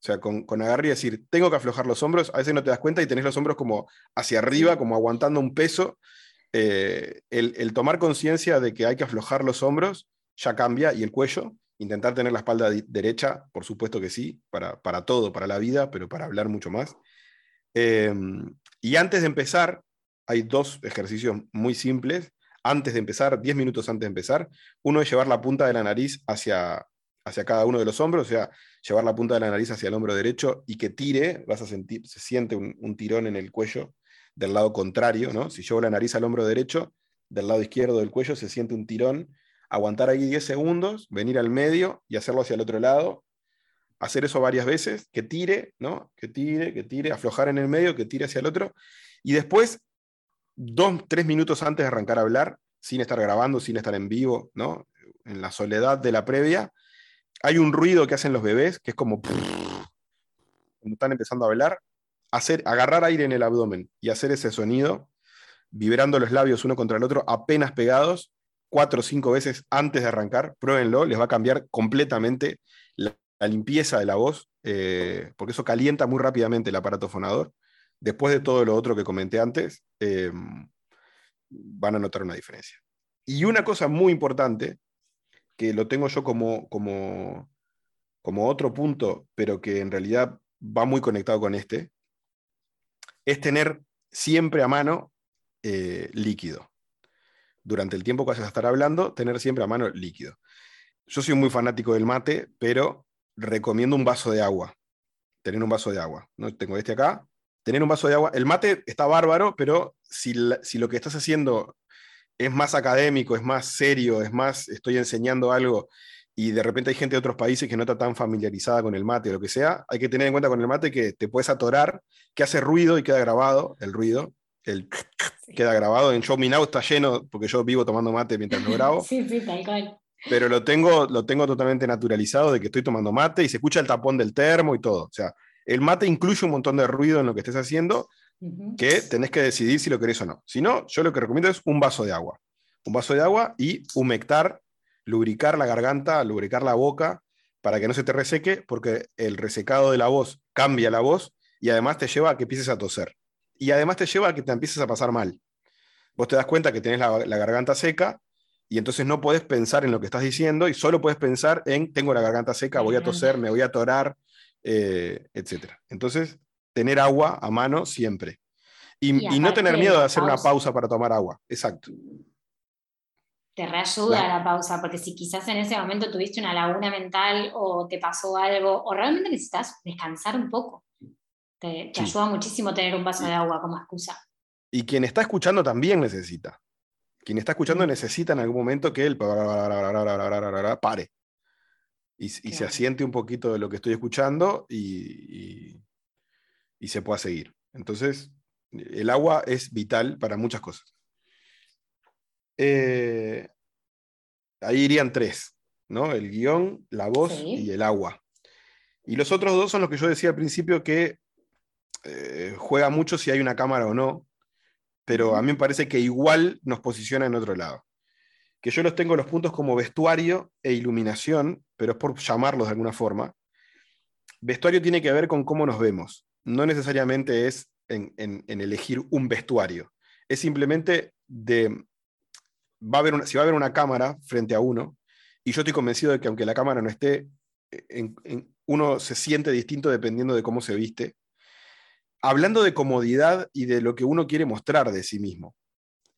[SPEAKER 2] O sea, con, con agarrar y decir, tengo que aflojar los hombros, a veces no te das cuenta y tenés los hombros como hacia arriba, como aguantando un peso. Eh, el, tomar conciencia de que hay que aflojar los hombros ya cambia y el cuello. Intentar tener la espalda derecha, por supuesto que sí, para, para, todo, para la vida, pero para hablar mucho más. Em, y antes de empezar, hay dos ejercicios muy simples antes de empezar, 10 minutos antes de empezar. Uno es llevar la punta de la nariz hacia, hacia cada uno de los hombros, o sea, llevar la punta de la nariz hacia el hombro derecho y que tire, vas a sentir, se siente un, tirón en el cuello del lado contrario, ¿no? Si llevo la nariz al hombro derecho, del lado izquierdo del cuello se siente un tirón, aguantar ahí 10 segundos, venir al medio y hacerlo hacia el otro lado, hacer eso varias veces, que tire, ¿no? Que tire, que tire, aflojar en el medio, que tire hacia el otro, y después dos, tres minutos antes de arrancar a hablar, sin estar grabando, sin estar en vivo, ¿no? En la soledad de la previa, hay un ruido que hacen los bebés, que es como cuando están empezando a hablar, hacer, agarrar aire en el abdomen y hacer ese sonido, vibrando los labios uno contra el otro, apenas pegados, cuatro o cinco veces antes de arrancar, pruébenlo, les va a cambiar completamente la, limpieza de la voz, eh, porque eso calienta muy rápidamente el aparato fonador después de todo lo otro que comenté antes, em, van a notar una diferencia. Y una cosa muy importante, que lo tengo yo como, como, como otro punto, pero que en realidad va muy conectado con este, es tener siempre a mano eh, líquido. Durante el tiempo que vas a estar hablando, tener siempre a mano líquido. Yo soy muy fanático del mate, pero recomiendo un vaso de agua. Tener un vaso de agua. ¿no? Tengo este acá, tener un vaso de agua. El mate está bárbaro, pero si, si, lo que estás haciendo es más académico, es más serio, es más, estoy enseñando algo y de repente hay gente de otros países que no está tan familiarizada con el mate o lo que sea, hay que tener en cuenta con el mate que te puedes atorar, que hace ruido y queda grabado el ruido. El queda grabado en Show Me Now está lleno porque yo vivo tomando mate mientras lo grabo.
[SPEAKER 1] sí, sí, tal cual.
[SPEAKER 2] Pero lo tengo, lo tengo totalmente naturalizado de que estoy tomando mate y se escucha el tapón del termo y todo. O sea, el mate incluye un montón de ruido en lo que estés haciendo que tenés que decidir si lo querés o no. Si no, yo lo que recomiendo es un vaso de agua. Un vaso de agua y humectar, lubricar la garganta, lubricar la boca para que no se te reseque, porque el resecado de la voz cambia la voz y además te lleva a que empieces a toser. Y además te lleva a que te empieces a pasar mal. Vos te das cuenta que tenés la, la garganta seca y entonces no puedes pensar en lo que estás diciendo y solo puedes pensar en tengo la garganta seca, voy a toser, me voy a atorar, eh, etc. Entonces, tener agua a mano siempre. Y, no tener miedo de hacer una pausa para tomar agua. Exacto.
[SPEAKER 1] Te reayuda la pausa, porque si quizás en ese momento tuviste una laguna mental o te pasó algo, o realmente necesitas descansar un poco, te, ayuda muchísimo tener un vaso de agua como excusa.
[SPEAKER 2] Y quien está escuchando también necesita. Quien está escuchando necesita en algún momento que él pare y, se asiente un poquito de lo que estoy escuchando y, se pueda seguir. Entonces, el agua es vital para muchas cosas. Eh, ahí irían tres, ¿no? El guion, la voz y el agua. Y los otros dos son los que yo decía al principio que eh, juega mucho si hay una cámara o no, pero a mí me parece que igual nos posiciona en otro lado que yo los tengo los puntos como vestuario e iluminación, pero es por llamarlos de alguna forma. Vestuario tiene que ver con cómo nos vemos, no necesariamente es en, elegir un vestuario, es simplemente de, va a haber si va a haber una cámara frente a uno, y yo estoy convencido de que aunque la cámara no esté, uno se siente distinto dependiendo de cómo se viste, hablando de comodidad y de lo que uno quiere mostrar de sí mismo.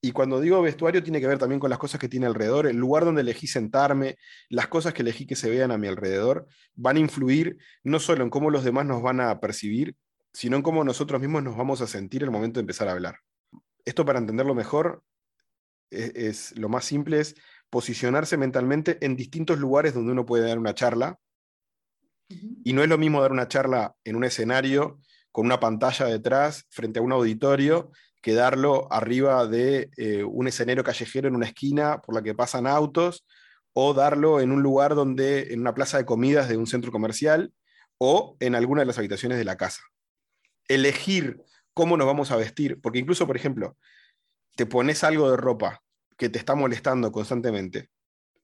[SPEAKER 2] Y cuando digo vestuario tiene que ver también con las cosas que tiene alrededor, el lugar donde elegí sentarme, las cosas que elegí que se vean a mi alrededor, van a influir no solo en cómo los demás nos van a percibir, sino en cómo nosotros mismos nos vamos a sentir en el momento de empezar a hablar. Esto para entenderlo mejor es, es lo más simple es posicionarse mentalmente en distintos lugares donde uno puede dar una charla. Y no es lo mismo dar una charla en un escenario con una pantalla detrás frente a un auditorio quedarlo arriba de eh, un escenario callejero en una esquina por la que pasan autos, o darlo en un lugar donde, en una plaza de comidas de un centro comercial, o en alguna de las habitaciones de la casa. Elegir cómo nos vamos a vestir, porque incluso, por ejemplo, te pones algo de ropa que te está molestando constantemente,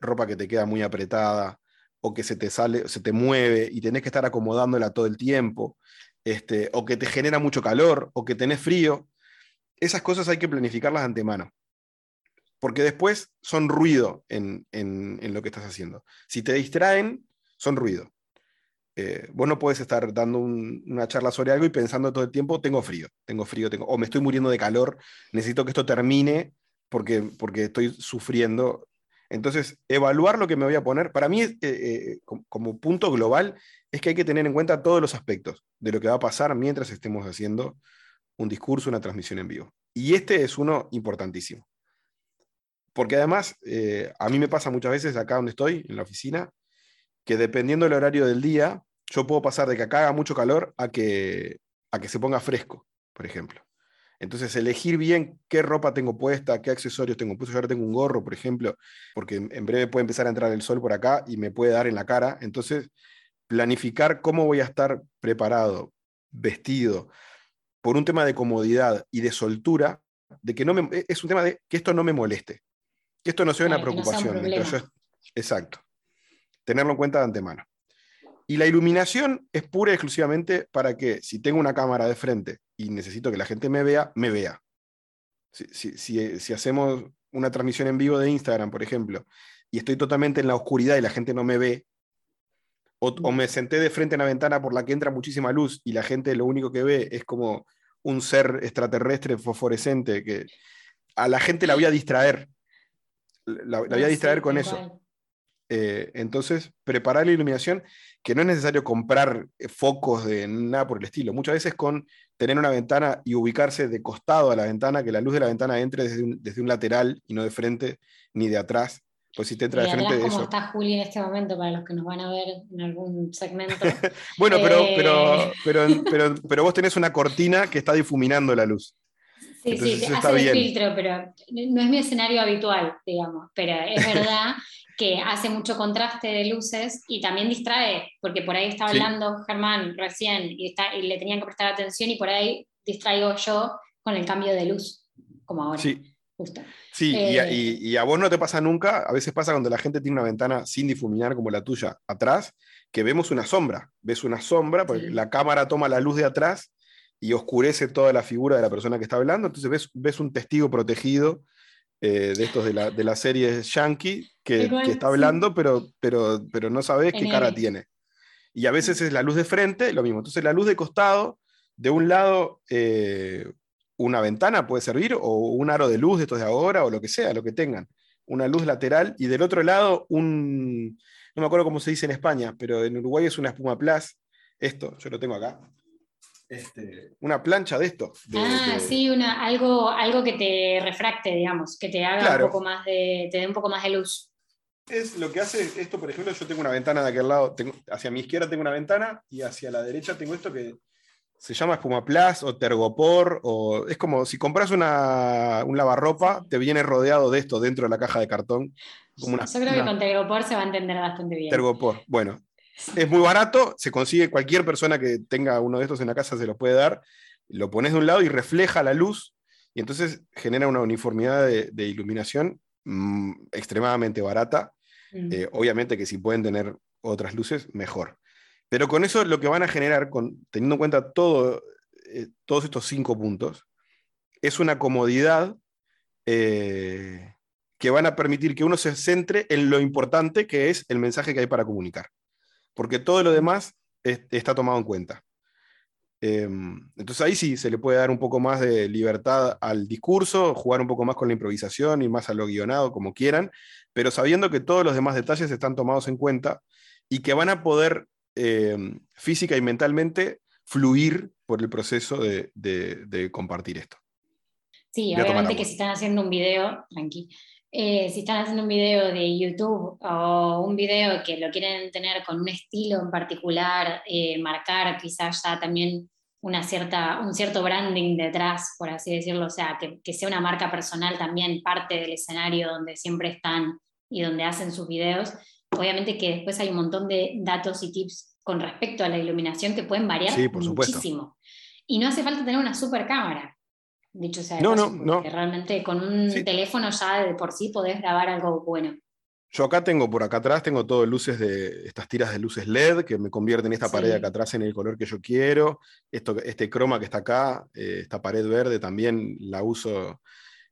[SPEAKER 2] ropa que te queda muy apretada o que se te sale, se te mueve y tenés que estar acomodándola todo el tiempo, este, o que te genera mucho calor o que tenés frío, esas cosas hay que planificarlas antemano. Porque después son ruido en, lo que estás haciendo. Si te distraen, son ruido. Eh, vos no puedes estar dando una charla sobre algo y pensando todo el tiempo, tengo frío, tengo frío, tengo, o me estoy muriendo de calor, necesito que esto termine porque, porque estoy sufriendo. Entonces, evaluar lo que me voy a poner, para mí, eh, eh, como punto global, es que hay que tener en cuenta todos los aspectos de lo que va a pasar mientras estemos haciendo un discurso, una transmisión en vivo. Y este es uno importantísimo. Porque además, eh, a mí me pasa muchas veces acá donde estoy, en la oficina, que dependiendo del horario del día, yo puedo pasar de que acá haga mucho calor a que, a que se ponga fresco, por ejemplo. Entonces, elegir bien qué ropa tengo puesta, qué accesorios tengo puestos. Yo ahora tengo un gorro, por ejemplo, porque en breve puede empezar a entrar el sol por acá y me puede dar en la cara. Entonces, planificar cómo voy a estar preparado, vestido, por un tema de comodidad y de soltura, de que no me, e, es un tema de que esto no me moleste, que esto no sea una preocupación. exacto. Tenerlo en cuenta de antemano. Y la iluminación es pura y exclusivamente para que si tengo una cámara de frente y necesito que la gente me vea, me vea. Si, si hacemos una transmisión en vivo de Instagram, por ejemplo, y estoy totalmente en la oscuridad y la gente no me ve, o, me senté de frente a una ventana por la que entra muchísima luz y la gente lo único que ve es como un ser extraterrestre fosforescente que a la gente la voy a distraer. La, voy a distraer con eso. Eh, entonces, preparar la iluminación, que no es necesario comprar eh, focos de nada por el estilo. Muchas veces con tener una ventana y ubicarse de costado a la ventana, que la luz de la ventana entre desde un, desde un lateral y no de frente ni de atrás, pues si te entra de frente
[SPEAKER 1] ¿Cómo está Juli en este momento para los que nos van a ver en algún segmento?
[SPEAKER 2] bueno, pero, eh, pero, pero, pero, vos tenés una cortina que está difuminando la luz.
[SPEAKER 1] Sí, sí, hace el filtro, pero no es mi escenario habitual, digamos. Pero es verdad que hace mucho contraste de luces y también distrae, porque por ahí está hablando Germán recién y, está, y le tenían que prestar atención y por ahí distraigo yo con el cambio de luz, como ahora.
[SPEAKER 2] Sí. Sí, eh, y, a, vos no te pasa nunca, a veces pasa cuando la gente tiene una ventana sin difuminar como la tuya atrás, que vemos una sombra, ves una sombra, porque la cámara toma la luz de atrás y oscurece toda la figura de la persona que está hablando, entonces ves, ves un testigo protegido eh, de estos de la, de la serie Yankee que, está hablando, pero, pero, pero no sabes qué cara tiene. Y a veces es la luz de frente, lo mismo. Entonces la luz de costado, de un lado, eh, una ventana puede servir, o un aro de luz de estos de ahora, o lo que sea, lo que tengan. Una luz lateral, y del otro lado, un. No me acuerdo cómo se dice en España, pero en Uruguay es una espuma plus. Esto, yo lo tengo acá. Este, una plancha de esto.
[SPEAKER 1] ah, sí, una, algo, algo que te refracte, digamos, que te haga un poco más de, te dé un poco más de luz.
[SPEAKER 2] Es lo que hace esto, por ejemplo, yo tengo una ventana de aquel lado, tengo, hacia mi izquierda tengo una ventana y hacia la derecha tengo esto que se llama espuma plus o tergopor, o es como si compras una, un lavarropa, te viene rodeado de esto dentro de la caja de cartón.
[SPEAKER 1] Como una, Yo creo que con tergopor se va a entender bastante bien.
[SPEAKER 2] Tergopor, bueno. Es muy barato, se consigue cualquier persona que tenga uno de estos en la casa se los puede dar. Lo pones de un lado y refleja la luz, y entonces genera una uniformidad de, iluminación mm, extremadamente barata. Mm. Eh, obviamente que si pueden tener otras luces, mejor. Pero con eso lo que van a generar, con, teniendo en cuenta todo, eh, todos estos cinco puntos, es una comodidad eh, que van a permitir que uno se centre en lo importante que es el mensaje que hay para comunicar. Porque todo lo demás está tomado en cuenta. Em, entonces ahí sí se le puede dar un poco más de libertad al discurso, jugar un poco más con la improvisación y más a lo guionado, como quieran, pero sabiendo que todos los demás detalles están tomados en cuenta y que van a poder Em, física y mentalmente fluir por el proceso de, compartir esto.
[SPEAKER 1] Sí, obviamente que si están haciendo un video, tranqui, eh, si están haciendo un video de YouTube o un video que lo quieren tener con un estilo en particular, eh, marcar quizás ya también una cierta, un cierto branding detrás, por así decirlo, o sea, que, que, sea una marca personal también parte del escenario donde siempre están y donde hacen sus videos. Obviamente que después hay un montón de datos y tips con respecto a la iluminación que pueden variar muchísimo. Y no hace falta tener una super cámara. Dicho sea,
[SPEAKER 2] no, no, no.
[SPEAKER 1] realmente con un teléfono ya de por sí podés grabar algo bueno.
[SPEAKER 2] Yo acá tengo, por acá atrás, tengo todo luces de estas tiras de luces LED que me convierten esta pared acá atrás en el color que yo quiero. Esto, este croma que está acá, eh, esta pared verde también la uso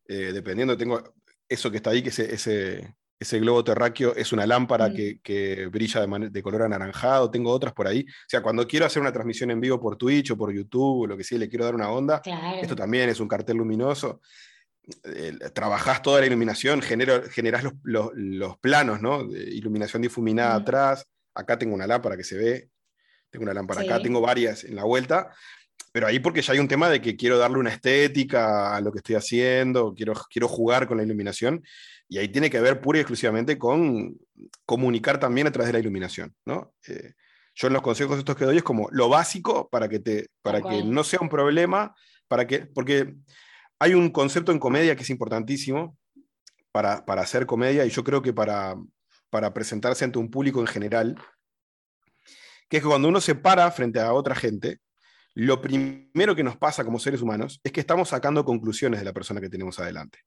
[SPEAKER 2] eh, dependiendo. Tengo eso que está ahí, que es ese, ese globo terráqueo es una lámpara mm. que, brilla de, color anaranjado, tengo otras por ahí. O sea, cuando quiero hacer una transmisión en vivo por Twitch o por YouTube o lo que sea, le quiero dar una onda, esto también es un cartel luminoso. trabajás toda la iluminación, generás los, planos, ¿no? De iluminación difuminada atrás. Acá tengo una lámpara que se ve, tengo una lámpara acá, tengo varias en la vuelta. Pero ahí porque ya hay un tema de que quiero darle una estética a lo que estoy haciendo, quiero, quiero jugar con la iluminación. Y ahí tiene que ver pura y exclusivamente con comunicar también a través de la iluminación. ¿no? Eh, yo en los consejos estos que doy es como lo básico para que, te, para que no sea un problema, para que, porque hay un concepto en comedia que es importantísimo para, para hacer comedia y yo creo que para, para presentarse ante un público en general, que es que cuando uno se para frente a otra gente, lo primero que nos pasa como seres humanos es que estamos sacando conclusiones de la persona que tenemos adelante,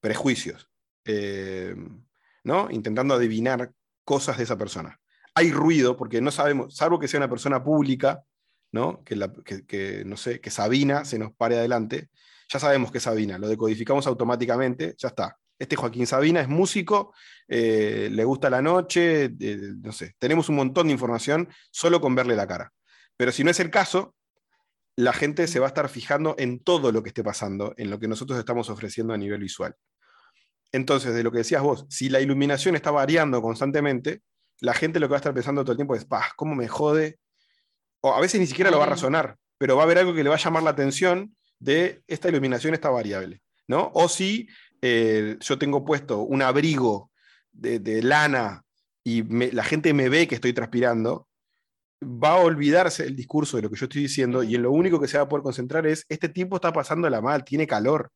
[SPEAKER 2] prejuicios. Eh, ¿no? intentando adivinar cosas de esa persona. Hay ruido porque no sabemos, salvo que sea una persona pública, ¿no? Que, no sé, que Sabina se nos pare adelante, ya sabemos que Sabina, lo decodificamos automáticamente, ya está. Este Joaquín Sabina es músico, eh, le gusta la noche, eh, no sé, tenemos un montón de información solo con verle la cara. Pero si no es el caso, la gente se va a estar fijando en todo lo que esté pasando, en lo que nosotros estamos ofreciendo a nivel visual. Entonces, de lo que decías vos, si la iluminación está variando constantemente, la gente lo que va a estar pensando todo el tiempo es, ¡pah! ¿Cómo me jode? O a veces ni siquiera lo va a razonar, pero va a haber algo que le va a llamar la atención de esta iluminación está variable, ¿no? O si eh, yo tengo puesto un abrigo de, lana y la gente me ve que estoy transpirando, va a olvidarse el discurso de lo que yo estoy diciendo y en lo único que se va a poder concentrar es, este tipo está pasándola mal, tiene calor,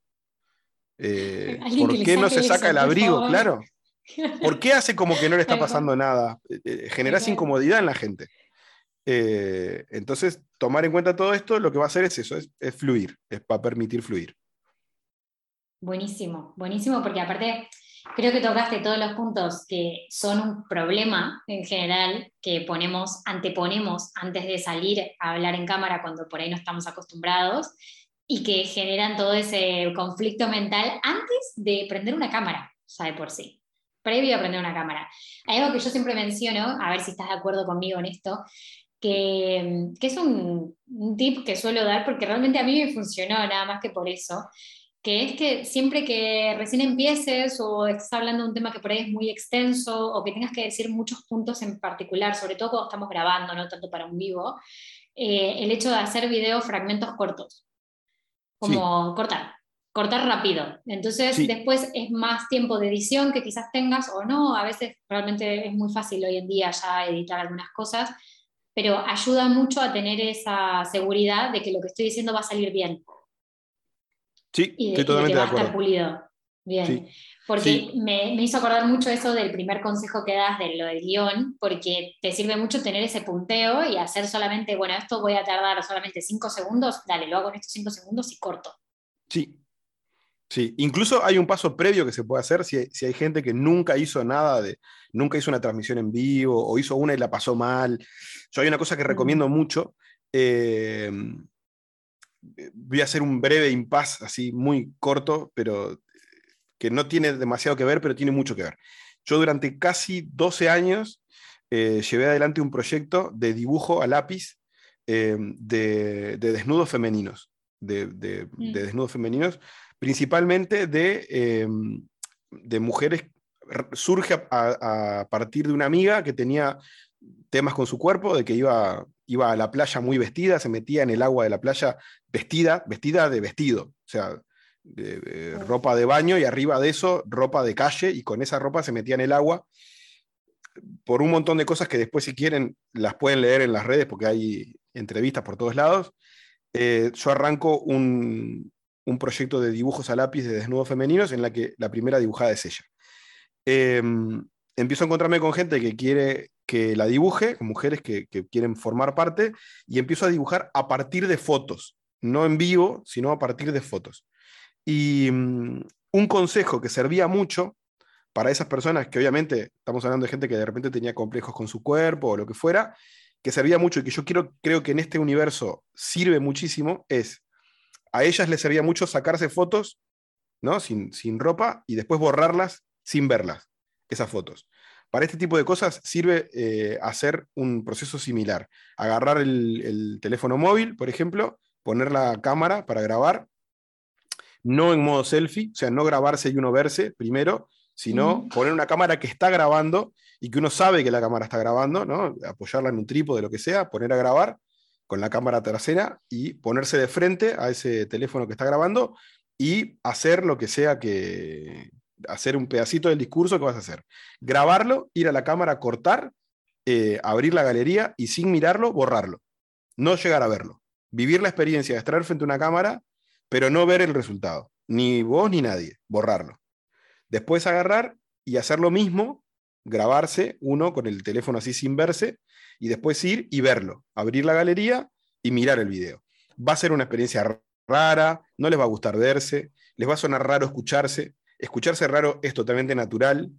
[SPEAKER 2] eh, ¿Por qué no se saca el abrigo? Claro. ¿Por qué hace como que no le está pasando nada? Eh, eh, generas incomodidad en la gente. entonces, tomar en cuenta todo esto, lo que va a hacer es eso, es, fluir, es para permitir fluir.
[SPEAKER 1] Buenísimo, buenísimo, porque aparte creo que tocaste todos los puntos que son un problema en general que ponemos, anteponemos antes de salir a hablar en cámara cuando por ahí no estamos acostumbrados y que generan todo ese conflicto mental antes de prender una cámara, ya de por sí, previo a prender una cámara. Hay algo que yo siempre menciono, a ver si estás de acuerdo conmigo en esto, que, es un, un, tip que suelo dar porque realmente a mí me funcionó, nada más que por eso, que es que siempre que recién empieces o estás hablando de un tema que por ahí es muy extenso o que tengas que decir muchos puntos en particular, sobre todo cuando estamos grabando, no tanto para un vivo, eh, el hecho de hacer videos fragmentos cortos como cortar, cortar rápido. Entonces después es más tiempo de edición que quizás tengas o no, a veces realmente es muy fácil hoy en día ya editar algunas cosas, pero ayuda mucho a tener esa seguridad de que lo que estoy diciendo va a salir bien.
[SPEAKER 2] Sí,
[SPEAKER 1] y de,
[SPEAKER 2] totalmente
[SPEAKER 1] que
[SPEAKER 2] va
[SPEAKER 1] a estar pulido. Bien. Porque me, me, hizo acordar mucho eso del primer consejo que das de lo del guion, porque te sirve mucho tener ese punteo y hacer solamente, bueno, esto voy a tardar solamente cinco segundos, dale, lo hago en estos cinco segundos y corto.
[SPEAKER 2] Sí. Sí, incluso hay un paso previo que se puede hacer si, si hay gente que nunca hizo nada de, nunca hizo una transmisión en vivo o hizo una y la pasó mal. Yo hay una cosa que recomiendo mucho. Eh, voy a hacer un breve impasse, así muy corto, pero que no tiene demasiado que ver, pero tiene mucho que ver. Yo durante casi 12 años eh, llevé adelante un proyecto de dibujo a lápiz eh, de, desnudos femeninos, de, mm. desnudos femeninos, principalmente de, em, de mujeres, surge a, partir de una amiga que tenía temas con su cuerpo, de que iba, iba a la playa muy vestida, se metía en el agua de la playa vestida, vestida de vestido, o sea, ropa de baño y arriba de eso ropa de calle y con esa ropa se metía en el agua por un montón de cosas que después si quieren las pueden leer en las redes porque hay entrevistas por todos lados. Eh, yo arranco un, un, proyecto de dibujos a lápiz de desnudos femeninos en la que la primera dibujada es ella. Em, empiezo a encontrarme con gente que quiere que la dibuje, con mujeres que, quieren formar parte, y empiezo a dibujar a partir de fotos, no en vivo, sino a partir de fotos. Y mm, un consejo que servía mucho para esas personas que obviamente estamos hablando de gente que de repente tenía complejos con su cuerpo o lo que fuera, que servía mucho y que yo quiero, creo que en este universo sirve muchísimo, es a ellas les servía mucho sacarse fotos ¿no? sin, sin ropa y después borrarlas sin verlas, esas fotos. Para este tipo de cosas sirve eh, hacer un proceso similar. Agarrar el, teléfono móvil, por ejemplo, poner la cámara para grabar, no en modo selfie, o sea, no grabarse y uno verse primero, sino poner una cámara que está grabando y que uno sabe que la cámara está grabando, ¿no? apoyarla en un trípode, lo que sea, poner a grabar con la cámara trasera y ponerse de frente a ese teléfono que está grabando y hacer lo que sea que, hacer un pedacito del discurso que vas a hacer. Grabarlo, ir a la cámara, cortar, eh, abrir la galería y sin mirarlo, borrarlo. No llegar a verlo. Vivir la experiencia de estar frente a una cámara, pero no ver el resultado. Ni vos ni nadie. Borrarlo. Después agarrar y hacer lo mismo, grabarse uno con el teléfono así sin verse, y después ir y verlo. Abrir la galería y mirar el video. Va a ser una experiencia rara, no les va a gustar verse, les va a sonar raro escucharse, Escucharse raro es totalmente natural,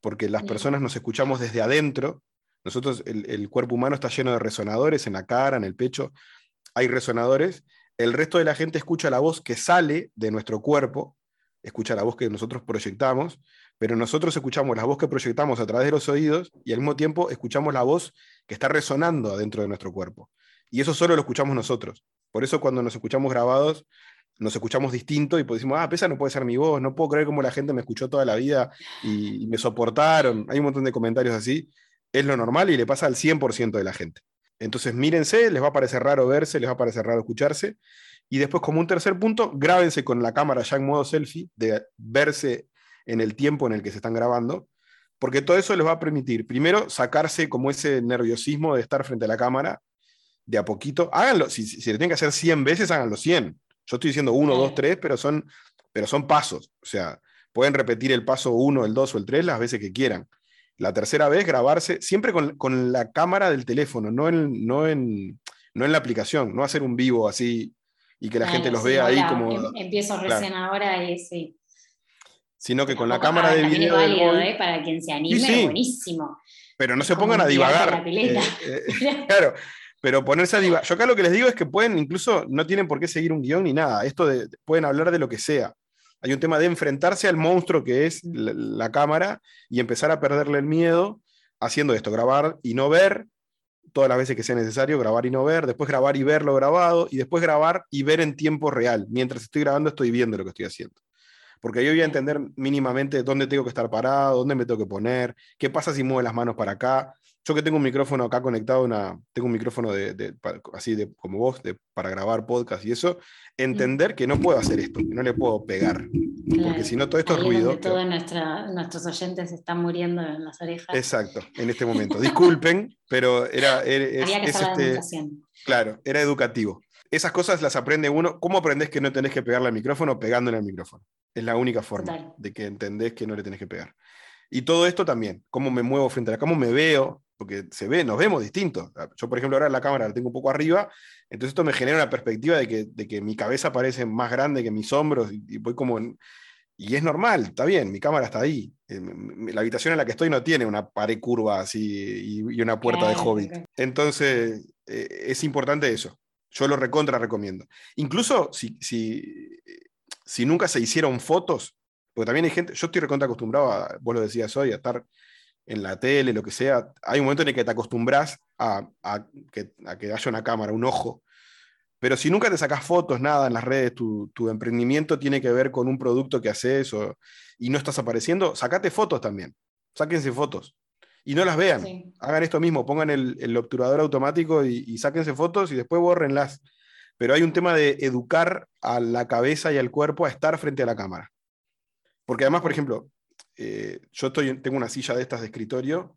[SPEAKER 2] porque las personas nos escuchamos desde adentro. Nosotros, el, cuerpo humano está lleno de resonadores en la cara, en el pecho. Hay resonadores. El resto de la gente escucha la voz que sale de nuestro cuerpo, escucha la voz que nosotros proyectamos, pero nosotros escuchamos la voz que proyectamos a través de los oídos y al mismo tiempo escuchamos la voz que está resonando adentro de nuestro cuerpo. Y eso solo lo escuchamos nosotros. Por eso cuando nos escuchamos grabados, nos escuchamos distinto y pues decimos, ah, pesa no puede ser mi voz, no puedo creer cómo la gente me escuchó toda la vida y, me soportaron. Hay un montón de comentarios así. Es lo normal y le pasa al 100% de la gente. Entonces mírense, les va a parecer raro verse, les va a parecer raro escucharse. Y después, como un tercer punto, grábense con la cámara ya en modo selfie, de verse en el tiempo en el que se están grabando, porque todo eso les va a permitir, primero, sacarse como ese nerviosismo de estar frente a la cámara, de a poquito. Háganlo, si, si, si le tienen que hacer 100 veces, háganlo 100 yo estoy diciendo uno, dos, tres, pero son, pero son pasos. O sea, pueden repetir el paso uno, el dos o el tres las veces que quieran. La tercera vez, grabarse siempre con, la cámara del teléfono, no en, no, en, no en la aplicación, no hacer un vivo así y que la gente los vea ahí como.
[SPEAKER 1] Em, empiezo recién ahora y sí.
[SPEAKER 2] Sino que con la cámara de video.
[SPEAKER 1] ¿eh? Para quien se anime, buenísimo.
[SPEAKER 2] Pero no se pongan a divagar. Eh, eh, claro, pero ponerse a divagar. Yo acá lo que les digo es que pueden, incluso no tienen por qué seguir un guion ni nada. Esto de, pueden hablar de lo que sea. Hay un tema de enfrentarse al monstruo que es la, cámara y empezar a perderle el miedo haciendo esto, grabar y no ver todas las veces que sea necesario, grabar y no ver, después grabar y ver lo grabado, y después grabar y ver en tiempo real. Mientras estoy grabando estoy viendo lo que estoy haciendo. Porque yo voy a entender mínimamente dónde tengo que estar parado, dónde me tengo que poner, qué pasa si muevo las manos para acá, yo que tengo un micrófono acá conectado, una, tengo un micrófono de, así de, como vos, de, para grabar podcast y eso, entender que no puedo hacer esto, que no le puedo pegar. Porque si no, todo esto es ruido.
[SPEAKER 1] Todos nuestros oyentes están muriendo en las orejas.
[SPEAKER 2] Exacto, en este momento. Disculpen, pero era. es, que este, Claro, era educativo. Esas cosas las aprende uno. ¿Cómo aprendes que no tenés que pegarle al micrófono pegándole al micrófono? Es la única forma de que entendés que no le tenés que pegar. Y todo esto también, cómo me muevo frente a la, cómo me veo, porque se ve, nos vemos distintos. Ah, yo, por ejemplo, ahora la cámara la tengo un poco arriba, entonces esto me genera una perspectiva de que, de que mi cabeza parece más grande que mis hombros y, voy como Y es normal, está bien, mi cámara está ahí. Eh, la habitación en la que estoy no tiene una pared curva así y, una puerta de hobbit. Entonces, eh, es importante eso. Yo lo recontra recomiendo. Incluso si, si, si nunca se hicieron fotos, porque también hay gente, yo estoy recontra acostumbrado, a, vos lo decías hoy, a estar en la tele, lo que sea, hay un momento en el que te acostumbras a, que, haya una cámara, un ojo. Pero si nunca te sacas fotos, nada en las redes, tu, emprendimiento tiene que ver con un producto que haces y no estás apareciendo, sacate fotos también. Sáquense fotos. Y no las vean. Hagan esto mismo, pongan el, obturador automático y, y, sáquense fotos y después borrenlas. Pero hay un tema de educar a la cabeza y al cuerpo a estar frente a la cámara. Porque además, por ejemplo, eh, yo estoy, tengo una silla de estas de escritorio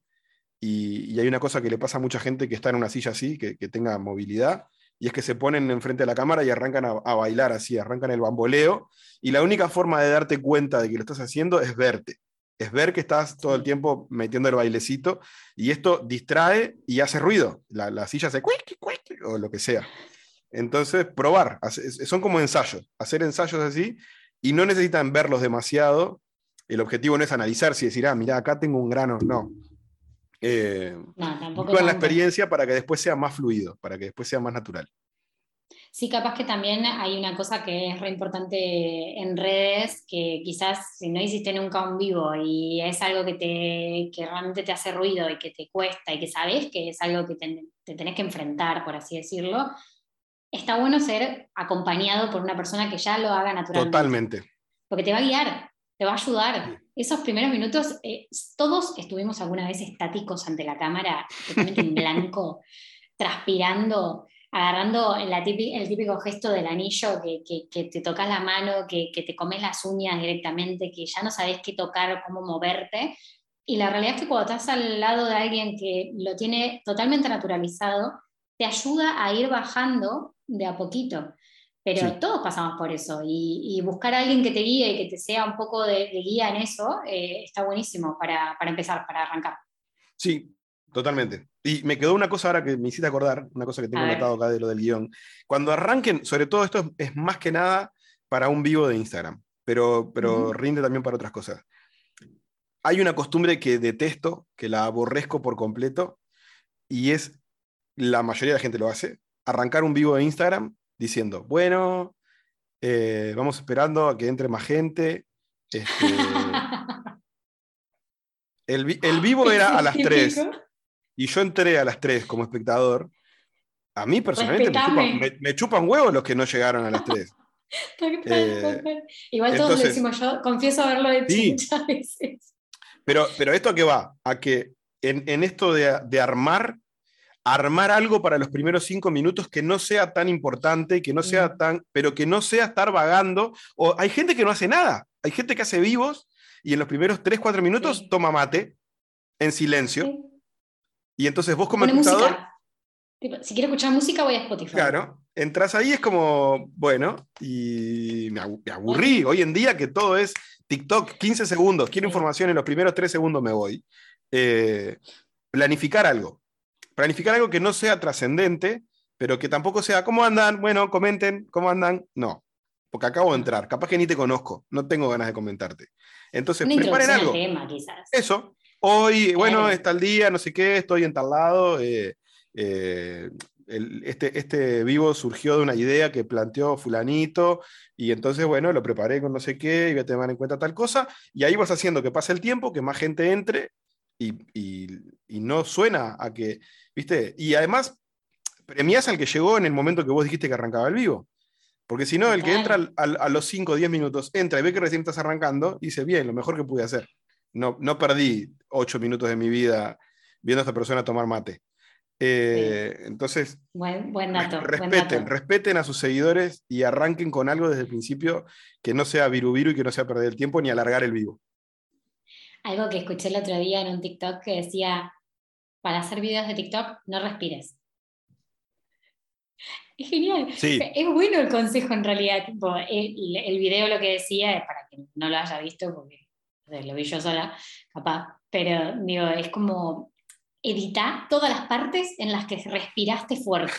[SPEAKER 2] y, hay una cosa que le pasa a mucha gente que está en una silla así, que, tenga movilidad, y es que se ponen enfrente de la cámara y arrancan a, bailar así, arrancan el bamboleo, y la única forma de darte cuenta de que lo estás haciendo es verte. Es ver que estás todo el tiempo metiendo el bailecito y esto distrae y hace ruido. La, silla hace cuic, cuic, o lo que sea. Entonces, probar, son como ensayos, hacer ensayos así y no necesitan verlos demasiado. El objetivo no es analizar si decir, ah, mira, acá tengo un grano, no. Eh, no, tampoco. la experiencia para que después sea más fluido, para que después sea más natural.
[SPEAKER 1] Sí, capaz que también hay una cosa que es re importante en redes, que quizás si no hiciste nunca un vivo y es algo que, te, que realmente te hace ruido y que te cuesta y que sabes que es algo que te, tenés que enfrentar, por así decirlo, está bueno ser acompañado por una persona que ya lo haga naturalmente.
[SPEAKER 2] Totalmente.
[SPEAKER 1] Porque te va a guiar, te va a ayudar. Esos primeros minutos, eh, todos estuvimos alguna vez estáticos ante la cámara, totalmente en blanco, transpirando agarrando el típico gesto del anillo, que, te tocas la mano, que, te comes las uñas directamente, que ya no sabes qué tocar, cómo moverte. Y la realidad es que cuando estás al lado de alguien que lo tiene totalmente naturalizado, te ayuda a ir bajando de a poquito. Pero todos pasamos por eso y, buscar a alguien que te guíe y que te sea un poco de, guía en eso eh, está buenísimo para, para empezar, para arrancar.
[SPEAKER 2] Sí, Totalmente. Y me quedó una cosa ahora que me hiciste acordar, una cosa que tengo anotado acá de lo del guion. Cuando arranquen, sobre todo esto es, más que nada para un vivo de Instagram, pero, pero rinde también para otras cosas. Hay una costumbre que detesto, que la aborrezco por completo, y es, la mayoría de la gente lo hace, arrancar un vivo de Instagram diciendo, bueno, eh, vamos esperando a que entre más gente. Este, el, el, vivo era a las 3 y yo entré a las 3 como espectador, a mí personalmente me chupan, huevos los que no llegaron a las 3.
[SPEAKER 1] Eh, Igual todos lo decimos, yo confieso haberlo hecho muchas veces.
[SPEAKER 2] Pero, pero esto a qué va? A que en, esto de, armar, armar algo para los primeros cinco minutos que no sea tan importante, que no sea mm. tan, pero que no sea estar vagando. O hay gente que no hace nada, hay gente que hace vivos y en los primeros 3, 4 minutos toma mate en silencio. Y entonces vos como espectador...
[SPEAKER 1] si quiero escuchar música voy a Spotify.
[SPEAKER 2] Claro, entras ahí es como, bueno, y me, aburrí. Hoy en día que todo es TikTok, 15 segundos, quiero información en los primeros 3 segundos me voy. Eh, planificar algo. Planificar algo que no sea trascendente, pero que tampoco sea, ¿cómo andan? Bueno, comenten, ¿cómo andan? No, porque acabo de entrar, capaz que ni te conozco, no tengo ganas de comentarte. Entonces, preparen algo. Eso, Hoy, bueno, está el día, no sé qué, estoy en tal lado. Eh, eh, este, este vivo surgió de una idea que planteó fulanito y entonces, bueno, lo preparé con no sé qué y voy a tener en cuenta tal cosa. Y ahí vas haciendo que pase el tiempo, que más gente entre y, no suena a que, ¿viste? Y además, premias al que llegó en el momento que vos dijiste que arrancaba el vivo. Porque si no, el que entra a los 5 o 10 minutos, entra y ve que recién estás arrancando, dice, bien, lo mejor que pude hacer no, no perdí ocho minutos de mi vida viendo a esta persona tomar mate. Eh, entonces,
[SPEAKER 1] buen, dato,
[SPEAKER 2] respeten, respeten a sus seguidores y arranquen con algo desde el principio que no sea viru y que no sea perder el tiempo ni alargar el vivo.
[SPEAKER 1] Algo que escuché el otro día en un TikTok que decía, para hacer videos de TikTok no respires. Es genial. Es bueno el consejo en realidad. el, el, video lo que decía es para quien no lo haya visto, porque lo vi yo sola, capaz, pero digo, es como evitar todas las partes en las que respiraste fuerte.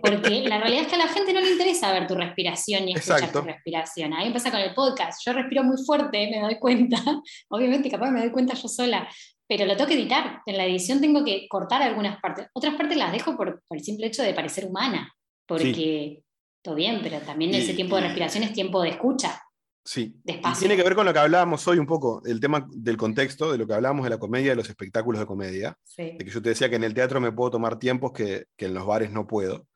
[SPEAKER 1] Porque la realidad es que a la gente no le interesa ver tu respiración y escuchar tu respiración. A mí me pasa con el podcast. Yo respiro muy fuerte, me doy cuenta. Obviamente, capaz me doy cuenta yo sola. Pero lo tengo que editar. En la edición tengo que cortar algunas partes. Otras partes las dejo por, el simple hecho de parecer humana. Porque todo bien, pero también ese tiempo de respiración es tiempo de escucha.
[SPEAKER 2] Sí, y tiene que ver con lo que hablábamos hoy un poco, el tema del contexto, de lo que hablábamos de la comedia, de los espectáculos de comedia, de que yo te decía que en el teatro me puedo tomar tiempos que, en los bares no puedo.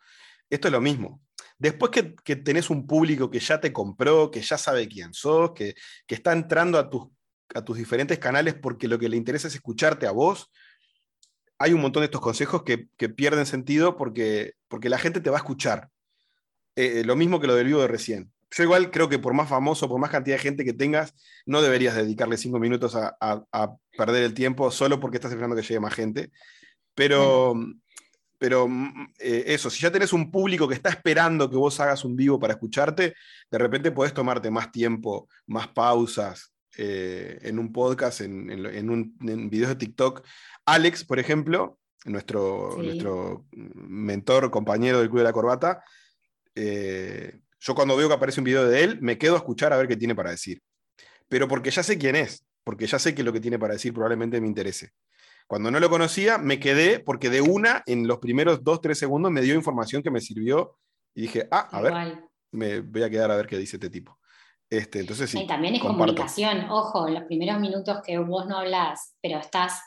[SPEAKER 2] Esto es lo mismo. Después que, tenés un público que ya te compró, que ya sabe quién sos, que, está entrando a tus, a tus diferentes canales porque lo que le interesa es escucharte a vos, hay un montón de estos consejos que, pierden sentido porque, porque la gente te va a escuchar. Eh, lo mismo que lo del vivo de recién yo igual creo que por más famoso, por más cantidad de gente que tengas, no deberías dedicarle cinco minutos a, perder el tiempo solo porque estás esperando que llegue más gente. Pero, pero mm, eh, eso, si ya tenés un público que está esperando que vos hagas un vivo para escucharte, de repente podés tomarte más tiempo, más pausas, eh, en un podcast, en, en, un, en, videos de TikTok. Alex, por ejemplo, nuestro, nuestro mentor, compañero del Club de la Corbata, eh, yo cuando veo que aparece un video de él, me quedo a escuchar a ver qué tiene para decir. Pero porque ya sé quién es, porque ya sé que lo que tiene para decir probablemente me interese. Cuando no lo conocía, me quedé porque de una, en los primeros dos, tres segundos, me dio información que me sirvió y dije, ah, a ver, me voy a quedar a ver qué dice este tipo. Este, entonces sí.
[SPEAKER 1] Y también es comunicación, ojo, los primeros minutos que vos no hablas, pero estás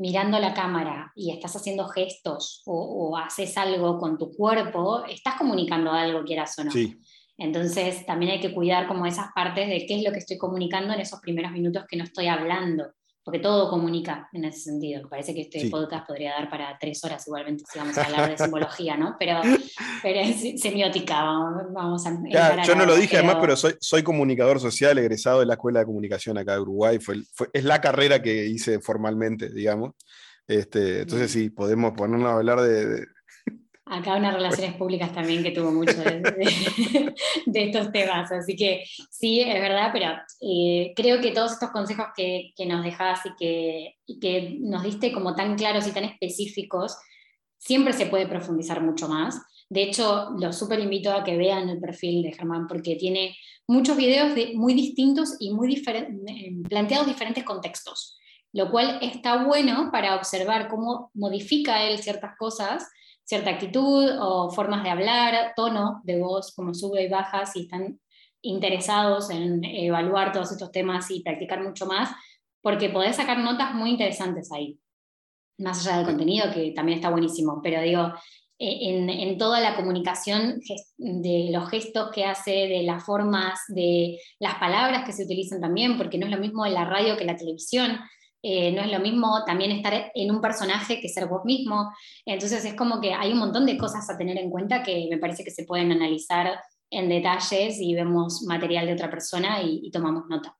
[SPEAKER 1] mirando la cámara y estás haciendo gestos o, haces algo con tu cuerpo, estás comunicando algo, quieras o no. Sí. Entonces también hay que cuidar como esas partes de qué es lo que estoy comunicando en esos primeros minutos que no estoy hablando porque todo comunica en ese sentido. Parece que este podcast podría dar para tres horas igualmente si vamos a hablar de simbología, ¿no? Pero, pero es semiótica, vamos, a...
[SPEAKER 2] yo no lo dije además, pero soy, soy comunicador social egresado de la Escuela de Comunicación acá de Uruguay, fue, es la carrera que hice formalmente, digamos. Este, entonces sí, podemos ponernos a hablar de
[SPEAKER 1] acá unas relaciones públicas también que tuvo mucho de, estos temas. Así que sí, es verdad, pero eh, creo que todos estos consejos que, nos dejás y que, que, nos diste como tan claros y tan específicos, siempre se puede profundizar mucho más. De hecho, los súper invito a que vean el perfil de Germán porque tiene muchos videos muy distintos y muy eh, planteados diferentes contextos, lo cual está bueno para observar cómo modifica él ciertas cosas cierta actitud o formas de hablar, tono de voz, como sube y baja, si están interesados en evaluar todos estos temas y practicar mucho más, porque podés sacar notas muy interesantes ahí, más allá del contenido, que también está buenísimo, pero digo, e, en, en, toda la comunicación de los gestos que hace, de las formas, de las palabras que se utilizan también, porque no es lo mismo en la radio que la televisión. Eh, no es lo mismo también estar en un personaje que ser vos mismo. Entonces es como que hay un montón de cosas a tener en cuenta que me parece que se pueden analizar en detalles y vemos material de otra persona y, tomamos nota.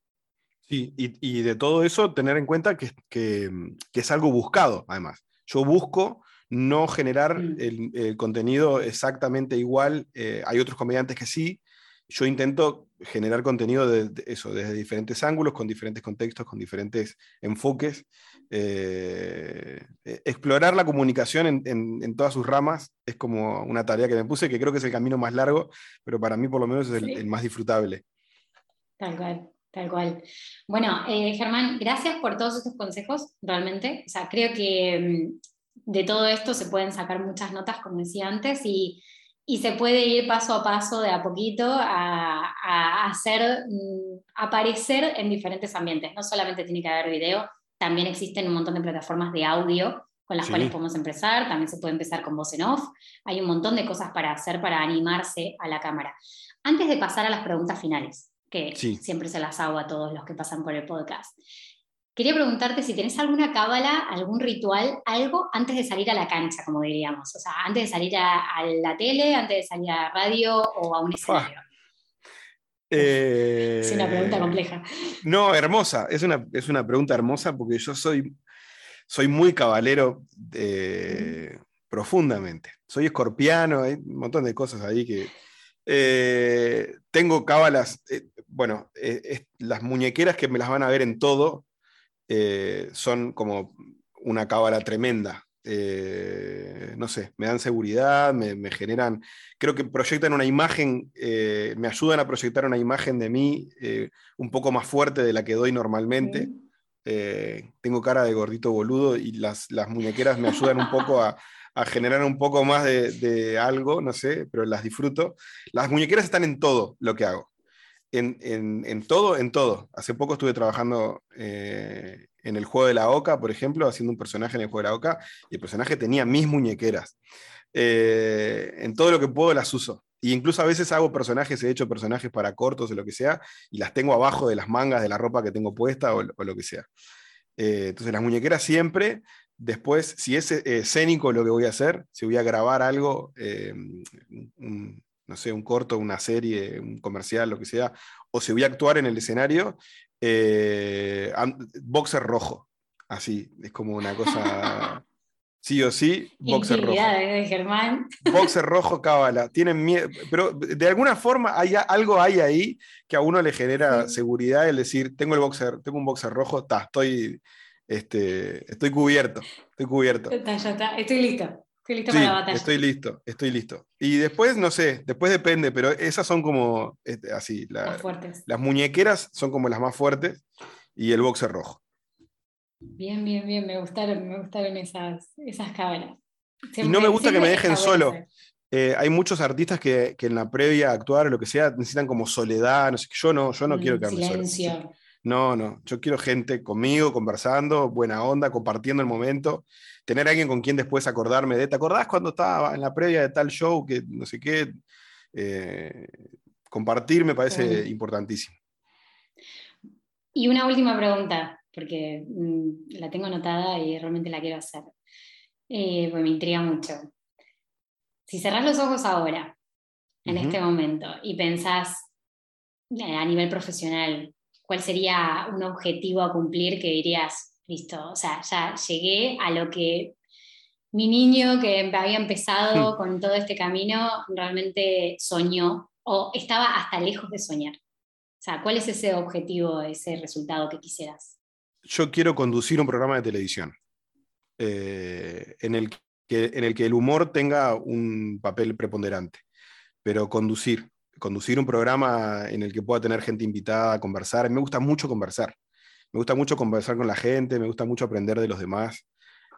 [SPEAKER 2] Sí, y, de todo eso tener en cuenta que, que, es algo buscado, además. Yo busco no generar mm. el, contenido exactamente igual. Eh, hay otros comediantes que sí, yo intento generar contenido de, eso, desde diferentes ángulos, con diferentes contextos, con diferentes enfoques. Eh, e, explorar la comunicación en, todas sus ramas es como una tarea que me puse, que creo que es el camino más largo, pero para mí por lo menos es el, más disfrutable.
[SPEAKER 1] Tal cual. Tal cual. Bueno, eh, Germán, gracias por todos estos consejos, realmente. O sea, creo que mm, de todo esto se pueden sacar muchas notas, como decía antes, y y se puede ir paso a paso, de a poquito, a, hacer mm, aparecer en diferentes ambientes. No solamente tiene que haber video, también existen un montón de plataformas de audio con las cuales podemos empezar, también se puede empezar con voz en off, hay un montón de cosas para hacer para animarse a la cámara. Antes de pasar a las preguntas finales, que siempre se las hago a todos los que pasan por el podcast, Quería preguntarte si tenés alguna cábala, algún ritual, algo antes de salir a la cancha, como diríamos. O sea, antes de salir a, la tele, antes de salir a la radio o a un escenario.
[SPEAKER 2] Eh,
[SPEAKER 1] es una pregunta compleja.
[SPEAKER 2] No, hermosa. Es una, es una pregunta hermosa porque yo soy, soy muy cabalero profundamente. Soy escorpiano, hay un montón de cosas ahí que. Eh, tengo cábalas, eh, bueno, las muñequeras que me las van a ver en todo, eh, son como una cábala tremenda. Eh, no sé, me dan seguridad, me, generan, creo que proyectan una imagen, eh, me ayudan a proyectar una imagen de mí un poco más fuerte de la que doy normalmente. tengo cara de gordito boludo y las, muñequeras me ayudan un poco a, generar un poco más de, algo, no sé, pero las disfruto. Las muñequeras están en todo lo que hago en, todo, en todo. Hace poco estuve trabajando eh, en el juego de la Oca, por ejemplo, haciendo un personaje en el juego de la Oca, y el personaje tenía mis muñequeras. Eh, en todo lo que puedo las uso. Y incluso a veces hago personajes, he hecho personajes para cortos o lo que sea, y las tengo abajo de las mangas de la ropa que tengo puesta o, lo que sea. Eh, entonces las muñequeras siempre, después, si es escénico lo que voy a hacer, si voy a grabar algo, no sé, un corto, una serie, un comercial, lo que sea, o si voy a actuar en el escenario, eh, boxer rojo. Así, es como una cosa. Sí o sí, boxer rojo.
[SPEAKER 1] de Germán.
[SPEAKER 2] Boxer rojo, cábala. Tienen miedo, pero de alguna forma hay algo hay ahí que a uno le genera seguridad el decir, tengo el boxer, tengo un boxer rojo, está, estoy, este, estoy cubierto, estoy cubierto.
[SPEAKER 1] Está, ya está, estoy listo. Estoy listo para la batalla.
[SPEAKER 2] Estoy listo, estoy listo. Y después, no sé, después depende, pero esas son como este, así.
[SPEAKER 1] las fuertes.
[SPEAKER 2] Las muñequeras son como las más fuertes y el boxer rojo.
[SPEAKER 1] Bien, bien, bien, me gustaron, me gustaron esas, esas cábalas.
[SPEAKER 2] y no me gusta que me dejen solo. Eh, hay muchos artistas que, en la previa a actuar o lo que sea necesitan como soledad, no sé, yo no, yo no quiero quedarme solo. No, no, yo quiero gente conmigo, conversando, buena onda, compartiendo el momento, tener alguien con quien después acordarme de, ¿te acordás cuando estaba en la previa de tal show que no sé qué? Eh, compartir me parece importantísimo.
[SPEAKER 1] Y una última pregunta porque mm, la tengo anotada y realmente la quiero hacer. Eh, pues me intriga mucho. Si cerrás los ojos ahora, en este momento, y pensás eh, a nivel profesional, ¿cuál sería un objetivo a cumplir que dirías, listo, o sea, ya llegué a lo que mi niño que había empezado con todo este camino realmente soñó o estaba hasta lejos de soñar? O sea, ¿cuál es ese objetivo, ese resultado que quisieras?
[SPEAKER 2] yo quiero conducir un programa de televisión eh, en, el que, en el que el humor tenga un papel preponderante, pero conducir, conducir un programa en el que pueda tener gente invitada a conversar. Me gusta mucho conversar, me gusta mucho conversar con la gente, me gusta mucho aprender de los demás.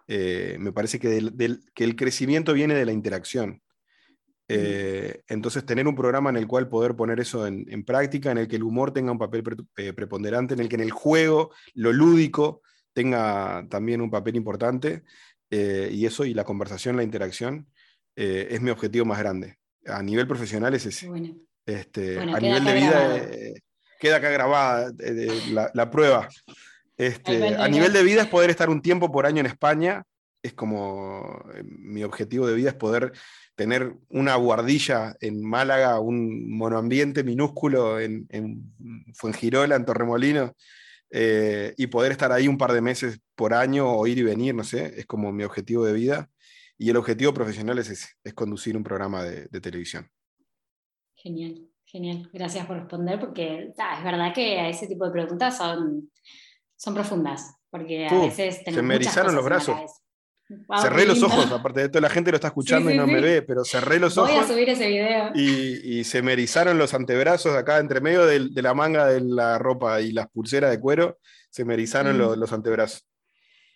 [SPEAKER 2] Eh, me parece que, que el crecimiento viene de la interacción. Eh, entonces, tener un programa en el cual poder poner eso en, práctica, en el que el humor tenga un papel eh, preponderante, en el que en el juego, lo lúdico, tenga también un papel importante, eh, y eso y la conversación, la interacción, es mi objetivo más grande. A nivel profesional es ese. Este, a nivel de vida, queda acá grabada la, prueba. Este, a nivel de vida es poder estar un tiempo por año en España. Es como mi objetivo de vida es poder tener una guardilla en Málaga, un monoambiente minúsculo en, en Fuengirola, en Torremolino, eh, y poder estar ahí un par de meses por año o ir y venir, no sé, es como mi objetivo de vida. Y el objetivo profesional es ese, es conducir un programa de, televisión.
[SPEAKER 1] Genial, genial. Gracias por responder, porque es verdad que a ese tipo de preguntas son, son profundas, porque a veces
[SPEAKER 2] Se me erizaron los brazos. Cerré los ojos, aparte de toda la gente lo está escuchando y no me ve, pero cerré los ojos.
[SPEAKER 1] Voy a subir ese video.
[SPEAKER 2] Y, se me erizaron los antebrazos acá entre medio de, la manga de la ropa y las pulseras de cuero, se me erizaron los, los, antebrazos.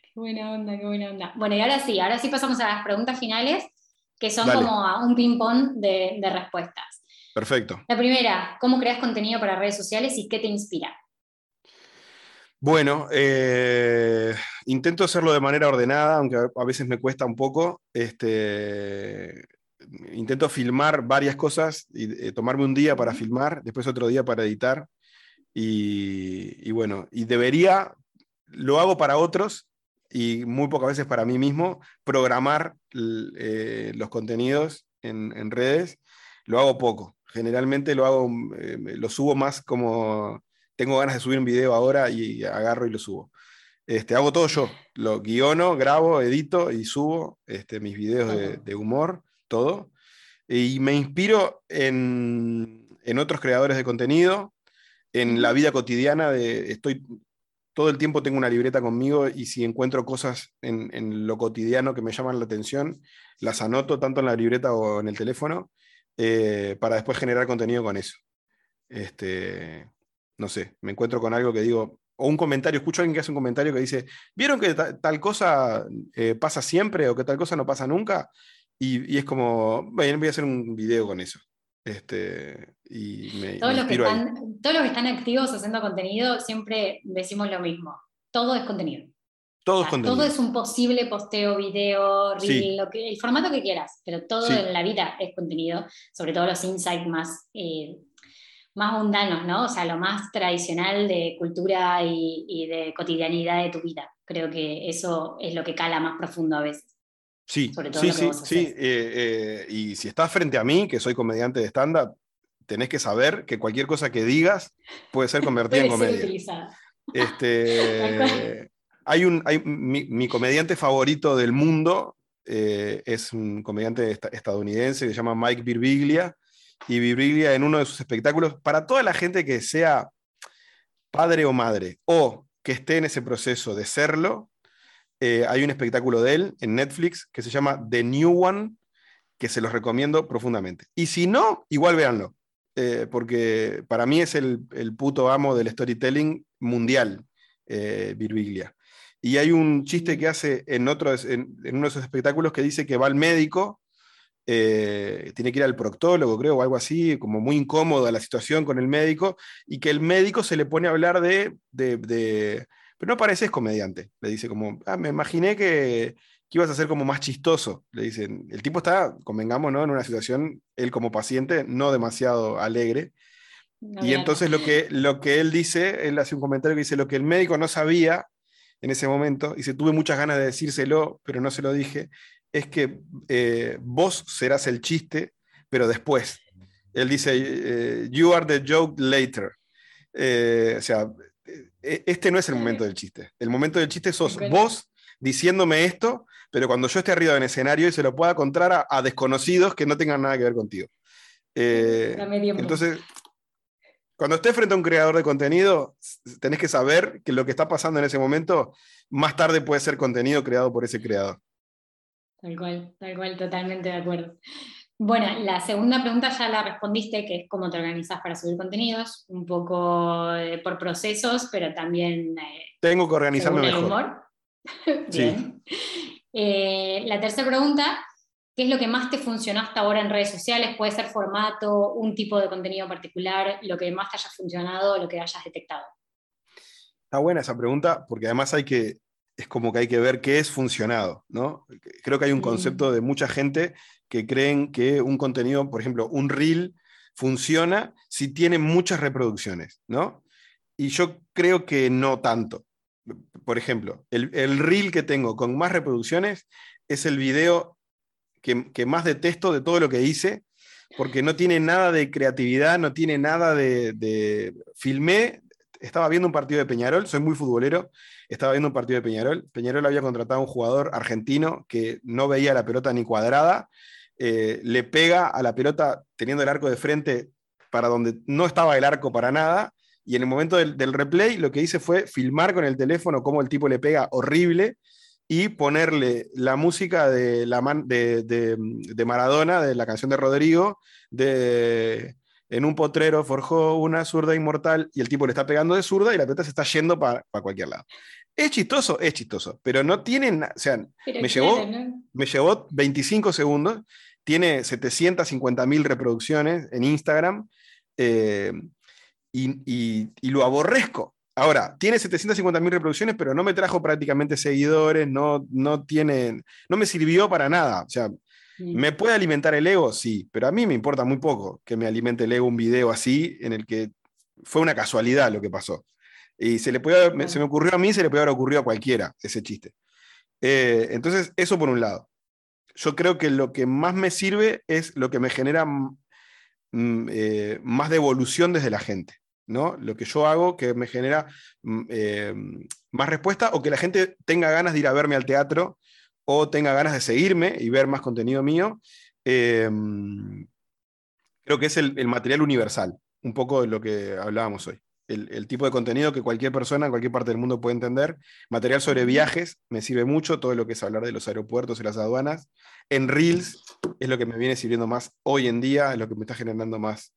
[SPEAKER 1] Qué buena onda, qué buena onda. Bueno, y ahora sí, ahora sí pasamos a las preguntas finales, que son como un ping-pong de, de respuestas.
[SPEAKER 2] Perfecto.
[SPEAKER 1] La primera, ¿cómo creas contenido para redes sociales y qué te inspira?
[SPEAKER 2] Bueno, eh, intento hacerlo de manera ordenada, aunque a veces me cuesta un poco. Este, intento filmar varias cosas y eh, tomarme un día para filmar, después otro día para editar. Y, bueno, y debería, lo hago para otros y muy pocas veces para mí mismo, programar eh, los contenidos en, redes. Lo hago poco. Generalmente lo hago, lo subo más como tengo ganas de subir un video ahora y agarro y lo subo. Este, hago todo yo, lo guiono, grabo, edito y subo este, mis videos de, humor, todo. Y me inspiro en, otros creadores de contenido, en la vida cotidiana, de, estoy, todo el tiempo tengo una libreta conmigo y si encuentro cosas en, lo cotidiano que me llaman la atención, las anoto tanto en la libreta o en el teléfono eh, para después generar contenido con eso. Este, no sé, me encuentro con algo que digo, o un comentario, escucho a alguien que hace un comentario que dice, ¿vieron que tal cosa eh, pasa siempre o que tal cosa no pasa nunca? Y, es como, bueno, voy a hacer un video con eso. Este, y me,
[SPEAKER 1] todos, los que están, todos los que están activos haciendo contenido siempre decimos lo mismo, todo es contenido.
[SPEAKER 2] Todo es contenido.
[SPEAKER 1] Todo es un posible posteo, video, reel, lo que, el formato que quieras, pero todo en la vida es contenido, sobre todo los insights más eh, más mundanos, ¿no? O sea, lo más tradicional de cultura y, de cotidianidad de tu vida. Creo que eso es lo que cala más profundo a veces.
[SPEAKER 2] Sí, sí, sí, sí. Eh, eh, y si estás frente a mí, que soy comediante de stand-up, tenés que saber que cualquier cosa que digas puede ser convertida en comedia. Este, Hay un, hay, mi, comediante favorito del mundo eh, es un comediante estadounidense que se llama Mike Birbiglia. Y Birbiglia en uno de sus espectáculos, para toda la gente que sea padre o madre o que esté en ese proceso de serlo, eh, hay un espectáculo de él en Netflix que se llama The New One, que se los recomiendo profundamente. Y si no, igual véanlo, eh, porque para mí es el, el, puto amo del storytelling mundial, eh, Birbiglia. Y hay un chiste que hace en, otro, en, uno de esos espectáculos que dice que va al médico, eh, tiene que ir al proctólogo, creo, o algo así, como muy incómoda la situación con el médico, y que el médico se le pone a hablar de, de, pero no pareces comediante, le dice como, ah, me imaginé que, que ibas a ser como más chistoso, le dicen. El tipo está, convengamos, ¿no? En una situación, él como paciente, no demasiado alegre. y entonces lo que, lo que él dice, él hace un comentario que dice, lo que el médico no sabía en ese momento, y se tuve muchas ganas de decírselo, pero no se lo dije, es que eh, vos serás el chiste, pero después. Él dice, eh, you are the joke later. Eh, o sea, este no es el momento del chiste. El momento del chiste sos vos diciéndome esto, pero cuando yo esté arriba del escenario y se lo pueda contar a, desconocidos que no tengan nada que ver contigo. entonces, cuando estés frente a un creador de contenido, tenés que saber que lo que está pasando en ese momento, más tarde puede ser contenido creado por ese creador.
[SPEAKER 1] Tal cual, tal cual, totalmente de acuerdo. Bueno, la segunda pregunta ya la respondiste, que es cómo te organizas para subir contenidos, un poco eh, por procesos, pero también...
[SPEAKER 2] Eh, Tengo que organizarme mejor. humor.
[SPEAKER 1] Bien. Eh, la tercera pregunta ¿Qué es lo que más te funcionó hasta ahora en redes sociales? Puede ser formato, un tipo de contenido particular, lo que más te haya funcionado, lo que hayas detectado.
[SPEAKER 2] Está buena esa pregunta, porque además hay que, es como que hay que ver qué es funcionado, ¿no? Creo que hay un concepto de mucha gente que creen que un contenido, por ejemplo, un reel funciona si tiene muchas reproducciones, ¿no? Y yo creo que no tanto. Por ejemplo, el, el reel que tengo con más reproducciones es el video que, más detesto de todo lo que hice, porque no tiene nada de creatividad, no tiene nada de, Filmé, estaba viendo un partido de Peñarol, soy muy futbolero, estaba viendo un partido de Peñarol. Peñarol había contratado a un jugador argentino que no veía la pelota ni cuadrada, eh, le pega a la pelota teniendo el arco de frente para donde no estaba el arco para nada, y en el momento del, del, replay lo que hice fue filmar con el teléfono cómo el tipo le pega horrible, y ponerle la música de, la de, de, Maradona, de la canción de Rodrigo, de en un potrero forjó una zurda inmortal y el tipo le está pegando de zurda y la pelota se está yendo para cualquier lado. Es chistoso, es chistoso, pero no tienen, o sea, me, llevó, me llevó 25 segundos, tiene 750 mil reproducciones en Instagram eh, y, y, lo aborrezco. Ahora, tiene 750.000 reproducciones, pero no me trajo prácticamente seguidores, no, no, tiene, no me sirvió para nada. O sea, ¿me puede alimentar el ego? Sí, pero a mí me importa muy poco que me alimente el ego un video así, en el que fue una casualidad lo que pasó. Y se, le puede, se me ocurrió a mí, se le puede haber ocurrido a cualquiera ese chiste. Eh, entonces, eso por un lado. Yo creo que lo que más me sirve es lo que me genera mm, eh, más devolución desde la gente. ¿No? Lo que yo hago que me genera mm, eh, más respuesta o que la gente tenga ganas de ir a verme al teatro o tenga ganas de seguirme y ver más contenido mío. Eh, creo que es el, material universal, un poco de lo que hablábamos hoy. El, tipo de contenido que cualquier persona en cualquier parte del mundo puede entender. Material sobre viajes me sirve mucho, todo lo que es hablar de los aeropuertos y las aduanas. En Reels es lo que me viene sirviendo más hoy en día, es lo que me está generando más,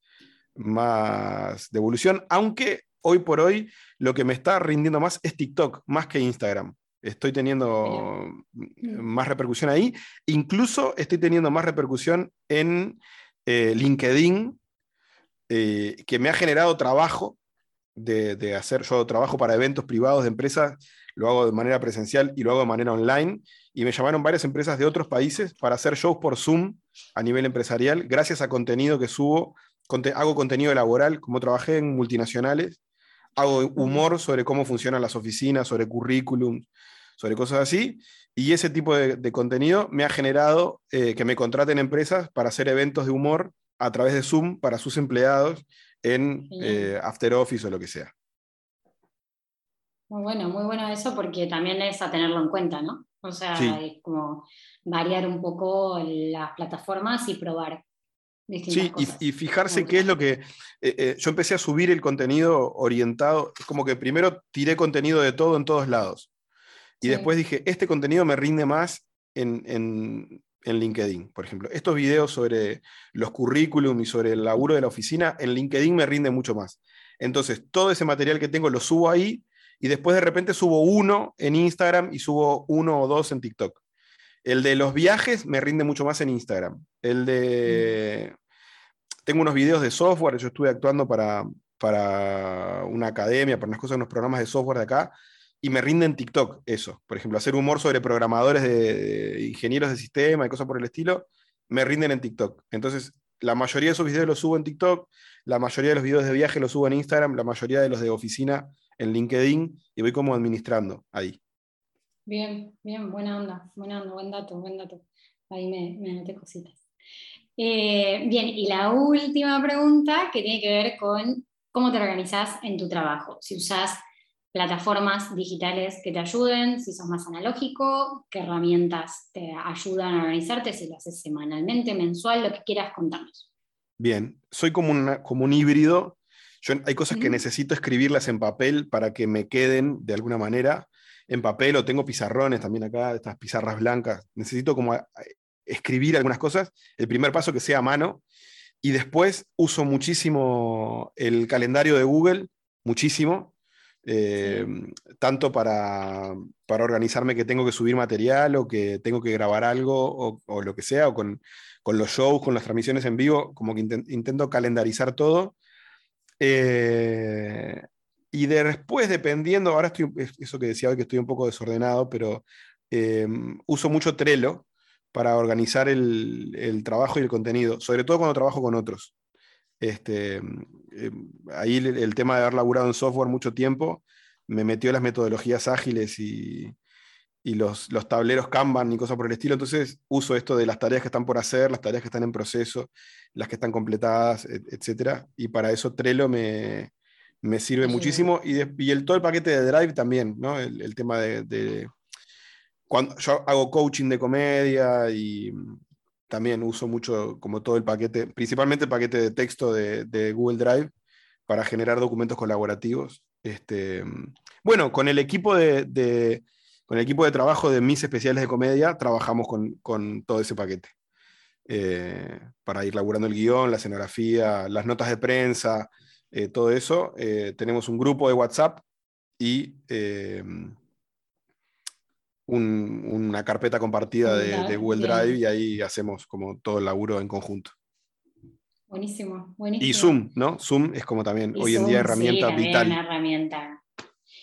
[SPEAKER 2] más devolución, aunque hoy por hoy lo que me está rindiendo más es TikTok, más que Instagram. Estoy teniendo más repercusión ahí. Incluso estoy teniendo más repercusión en eh, LinkedIn, eh, que me ha generado trabajo de, de, hacer. Yo trabajo para eventos privados de empresas, lo hago de manera presencial y lo hago de manera online. Y me llamaron varias empresas de otros países para hacer shows por Zoom a nivel empresarial, gracias a contenido que subo hago contenido laboral, como trabajé en multinacionales, hago humor sobre cómo funcionan las oficinas, sobre currículum, sobre cosas así, y ese tipo de, contenido me ha generado eh, que me contraten empresas para hacer eventos de humor a través de Zoom para sus empleados en eh, After Office o lo que sea.
[SPEAKER 1] Muy bueno, muy bueno eso porque también es a tenerlo en cuenta, ¿no? O sea, es como variar un poco las plataformas y probar.
[SPEAKER 2] Sí, y, y, fijarse qué es lo que... Eh, eh, yo empecé a subir el contenido orientado, como que primero tiré contenido de todo en todos lados. Y después dije, este contenido me rinde más en, en, en, LinkedIn, por ejemplo. Estos videos sobre los currículum y sobre el laburo de la oficina, en LinkedIn me rinde mucho más. Entonces, todo ese material que tengo lo subo ahí y después de repente subo uno en Instagram y subo uno o dos en TikTok. El de los viajes me rinde mucho más en Instagram. El de... Tengo unos videos de software, yo estuve actuando para, para una academia, para unas cosas, unos programas de software de acá, y me rinde en TikTok eso. Por ejemplo, hacer humor sobre programadores de, ingenieros de sistema y cosas por el estilo, me rinden en TikTok. Entonces, la mayoría de esos videos los subo en TikTok, la mayoría de los videos de viaje los subo en Instagram, la mayoría de los de oficina en LinkedIn y voy como administrando ahí.
[SPEAKER 1] Bien, bien, buena onda, buena onda, buen dato, buen dato. Ahí me, me cositas. Eh, bien, y la última pregunta que tiene que ver con cómo te organizas en tu trabajo. Si usas plataformas digitales que te ayuden, si sos más analógico, qué herramientas te ayudan a organizarte, si lo haces semanalmente, mensual, lo que quieras contarnos.
[SPEAKER 2] Bien, soy como, como un híbrido yo, hay cosas que necesito escribirlas en papel para que me queden de alguna manera en papel o tengo pizarrones también acá, estas pizarras blancas. Necesito como escribir algunas cosas. El primer paso que sea a mano. Y después uso muchísimo el calendario de Google, muchísimo. Eh, tanto para, para, organizarme que tengo que subir material o que tengo que grabar algo o, lo que sea, o con, con, los shows, con las transmisiones en vivo, como que intento calendarizar todo eh, y después, dependiendo, ahora estoy, eso que decía hoy que estoy un poco desordenado, pero em, uso mucho Trello para organizar el, trabajo y el contenido, sobre todo cuando trabajo con otros. Este, em, ahí el, tema de haber laburado en software mucho tiempo me metió las metodologías ágiles y, y los, los, tableros Kanban y cosas por el estilo. Entonces uso esto de las tareas que están por hacer, las tareas que están en proceso, las que están completadas, etc. Y para eso Trello me, me sirve muchísimo. Y, y, el, todo el paquete de Drive también, ¿no? El, el tema de, de, Cuando yo hago coaching de comedia y también uso mucho como todo el paquete, principalmente el paquete de texto de, de Google Drive para generar documentos colaborativos. Este, bueno, con el equipo de, de con el equipo de trabajo de mis especiales de comedia trabajamos con, todo ese paquete. Eh, para ir laburando el guion, la escenografía, las notas de prensa, eh, todo eso. Eh, tenemos un grupo de WhatsApp y una carpeta compartida de, Google Drive y ahí hacemos como todo el laburo en conjunto.
[SPEAKER 1] Buenísimo, buenísimo.
[SPEAKER 2] Y Zoom, ¿no? Zoom es como también hoy en día herramienta vital.
[SPEAKER 1] Una herramienta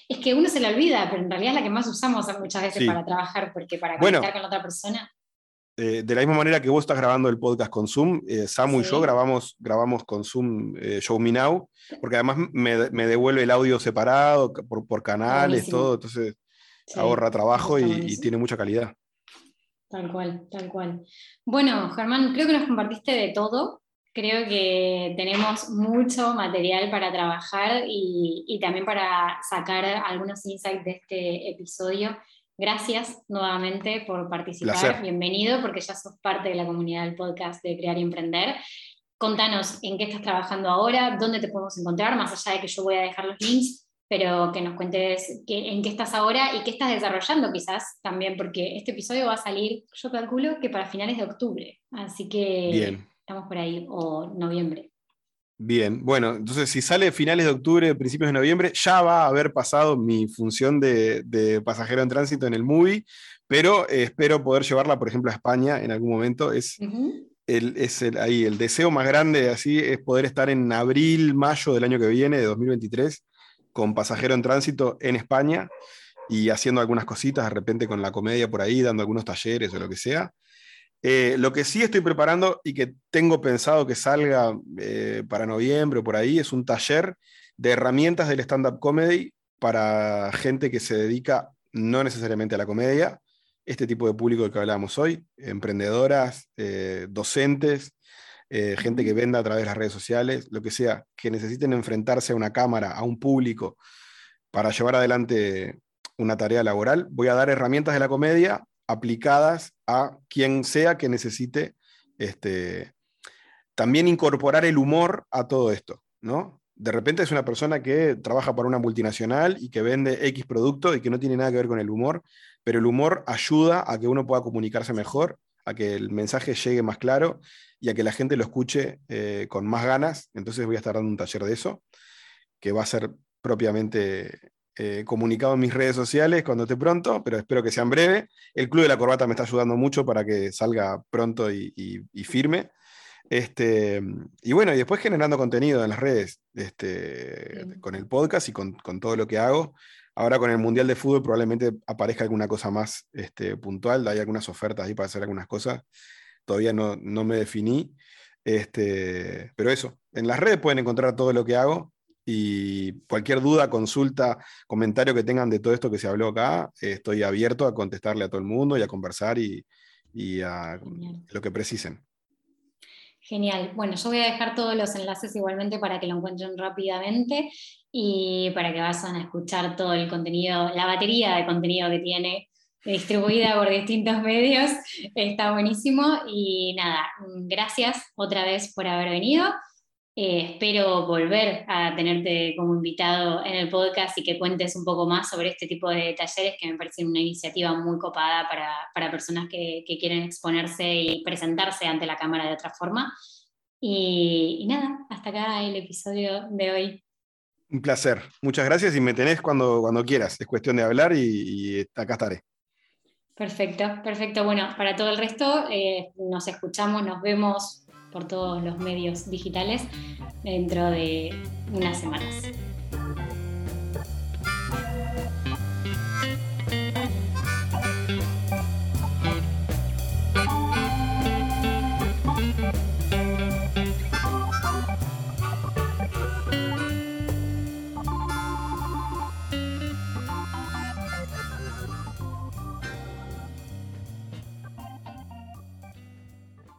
[SPEAKER 1] es que uno se la olvida, pero en realidad es la que más usamos muchas veces para trabajar, porque para conectar con otra persona.
[SPEAKER 2] Eh, de la misma manera que vos estás grabando el podcast con Zoom, eh, Samu y yo grabamos, grabamos con Zoom eh, Show Me Now, porque además me, devuelve el audio separado por, canales, todo, entonces ahorra trabajo y, tiene mucha calidad.
[SPEAKER 1] Tal cual, tal cual. Bueno, Germán, creo que nos compartiste de todo. Creo que tenemos mucho material para trabajar y, también para sacar algunos insights de este episodio. Gracias nuevamente por participar. Bienvenido porque ya sos parte de la comunidad del podcast de Crear y Emprender. Contanos en qué estás trabajando ahora, dónde te podemos encontrar, más allá de que yo voy a dejar los links, pero que nos cuentes en qué estás ahora y qué estás desarrollando quizás también, porque este episodio va a salir, yo calculo que para finales de octubre. Así que...
[SPEAKER 2] Bien
[SPEAKER 1] Estamos por ahí, o noviembre.
[SPEAKER 2] Bien, bueno, entonces si sale finales de octubre, principios de noviembre, ya va a haber pasado mi función de, pasajero en tránsito en el movie, pero eh, espero poder llevarla, por ejemplo, a España en algún momento. Es, el, es el, ahí, el deseo más grande así es poder estar en abril, mayo del año que viene, de 2023, con pasajero en tránsito en España y haciendo algunas cositas de repente con la comedia por ahí, dando algunos talleres o lo que sea. Eh, lo que sí estoy preparando y que tengo pensado que salga eh, para noviembre o por ahí es un taller de herramientas del stand-up comedy para gente que se dedica no necesariamente a la comedia, este tipo de público del que hablábamos hoy, emprendedoras, eh, docentes, gente que venda a través de las redes sociales, lo que sea, que necesiten enfrentarse a una cámara, a un público, para llevar adelante una tarea laboral. Voy a dar herramientas de la comedia aplicadas a quien sea que necesite este, también incorporar el humor a todo esto, ¿no? De repente es una persona que trabaja para una multinacional y que vende X producto y que no tiene nada que ver con el humor, pero el humor ayuda a que uno pueda comunicarse mejor, a que el mensaje llegue más claro y a que la gente lo escuche eh, con más ganas. Entonces voy a estar dando un taller de eso, que va a ser propiamente eh, comunicado en mis redes sociales cuando esté pronto, pero espero que sea en breve. El Club de la Corbata me está ayudando mucho para que salga pronto y, firme. Este, y bueno, y después generando contenido en las redes, este, con el podcast y con, todo lo que hago. Ahora con el Mundial de Fútbol probablemente aparezca alguna cosa más este, puntual, hay algunas ofertas ahí para hacer algunas cosas. Todavía no, no me definí. Este, pero eso, en las redes pueden encontrar todo lo que hago y cualquier duda, consulta, comentario que tengan de todo esto que se habló acá, estoy abierto a contestarle a todo el mundo y a conversar y, a lo que precisen.
[SPEAKER 1] Genial. Bueno, yo voy a dejar todos los enlaces igualmente para que lo encuentren rápidamente y para que vayan a escuchar todo el contenido, la batería de contenido que tiene distribuida por distintos medios. Está buenísimo y nada, gracias otra vez por haber venido. Eh, espero volver a tenerte como invitado en el podcast y que cuentes un poco más sobre este tipo de talleres que me parece una iniciativa muy copada para, personas que, quieren exponerse y presentarse ante la cámara de otra forma. Y, nada, hasta acá el episodio de hoy.
[SPEAKER 2] Un placer, muchas gracias y me tenés cuando, cuando quieras. Es cuestión de hablar y, acá estaré.
[SPEAKER 1] Perfecto, perfecto. Bueno, para todo el resto, eh, nos escuchamos, nos vemos por todos los medios digitales dentro de unas semanas.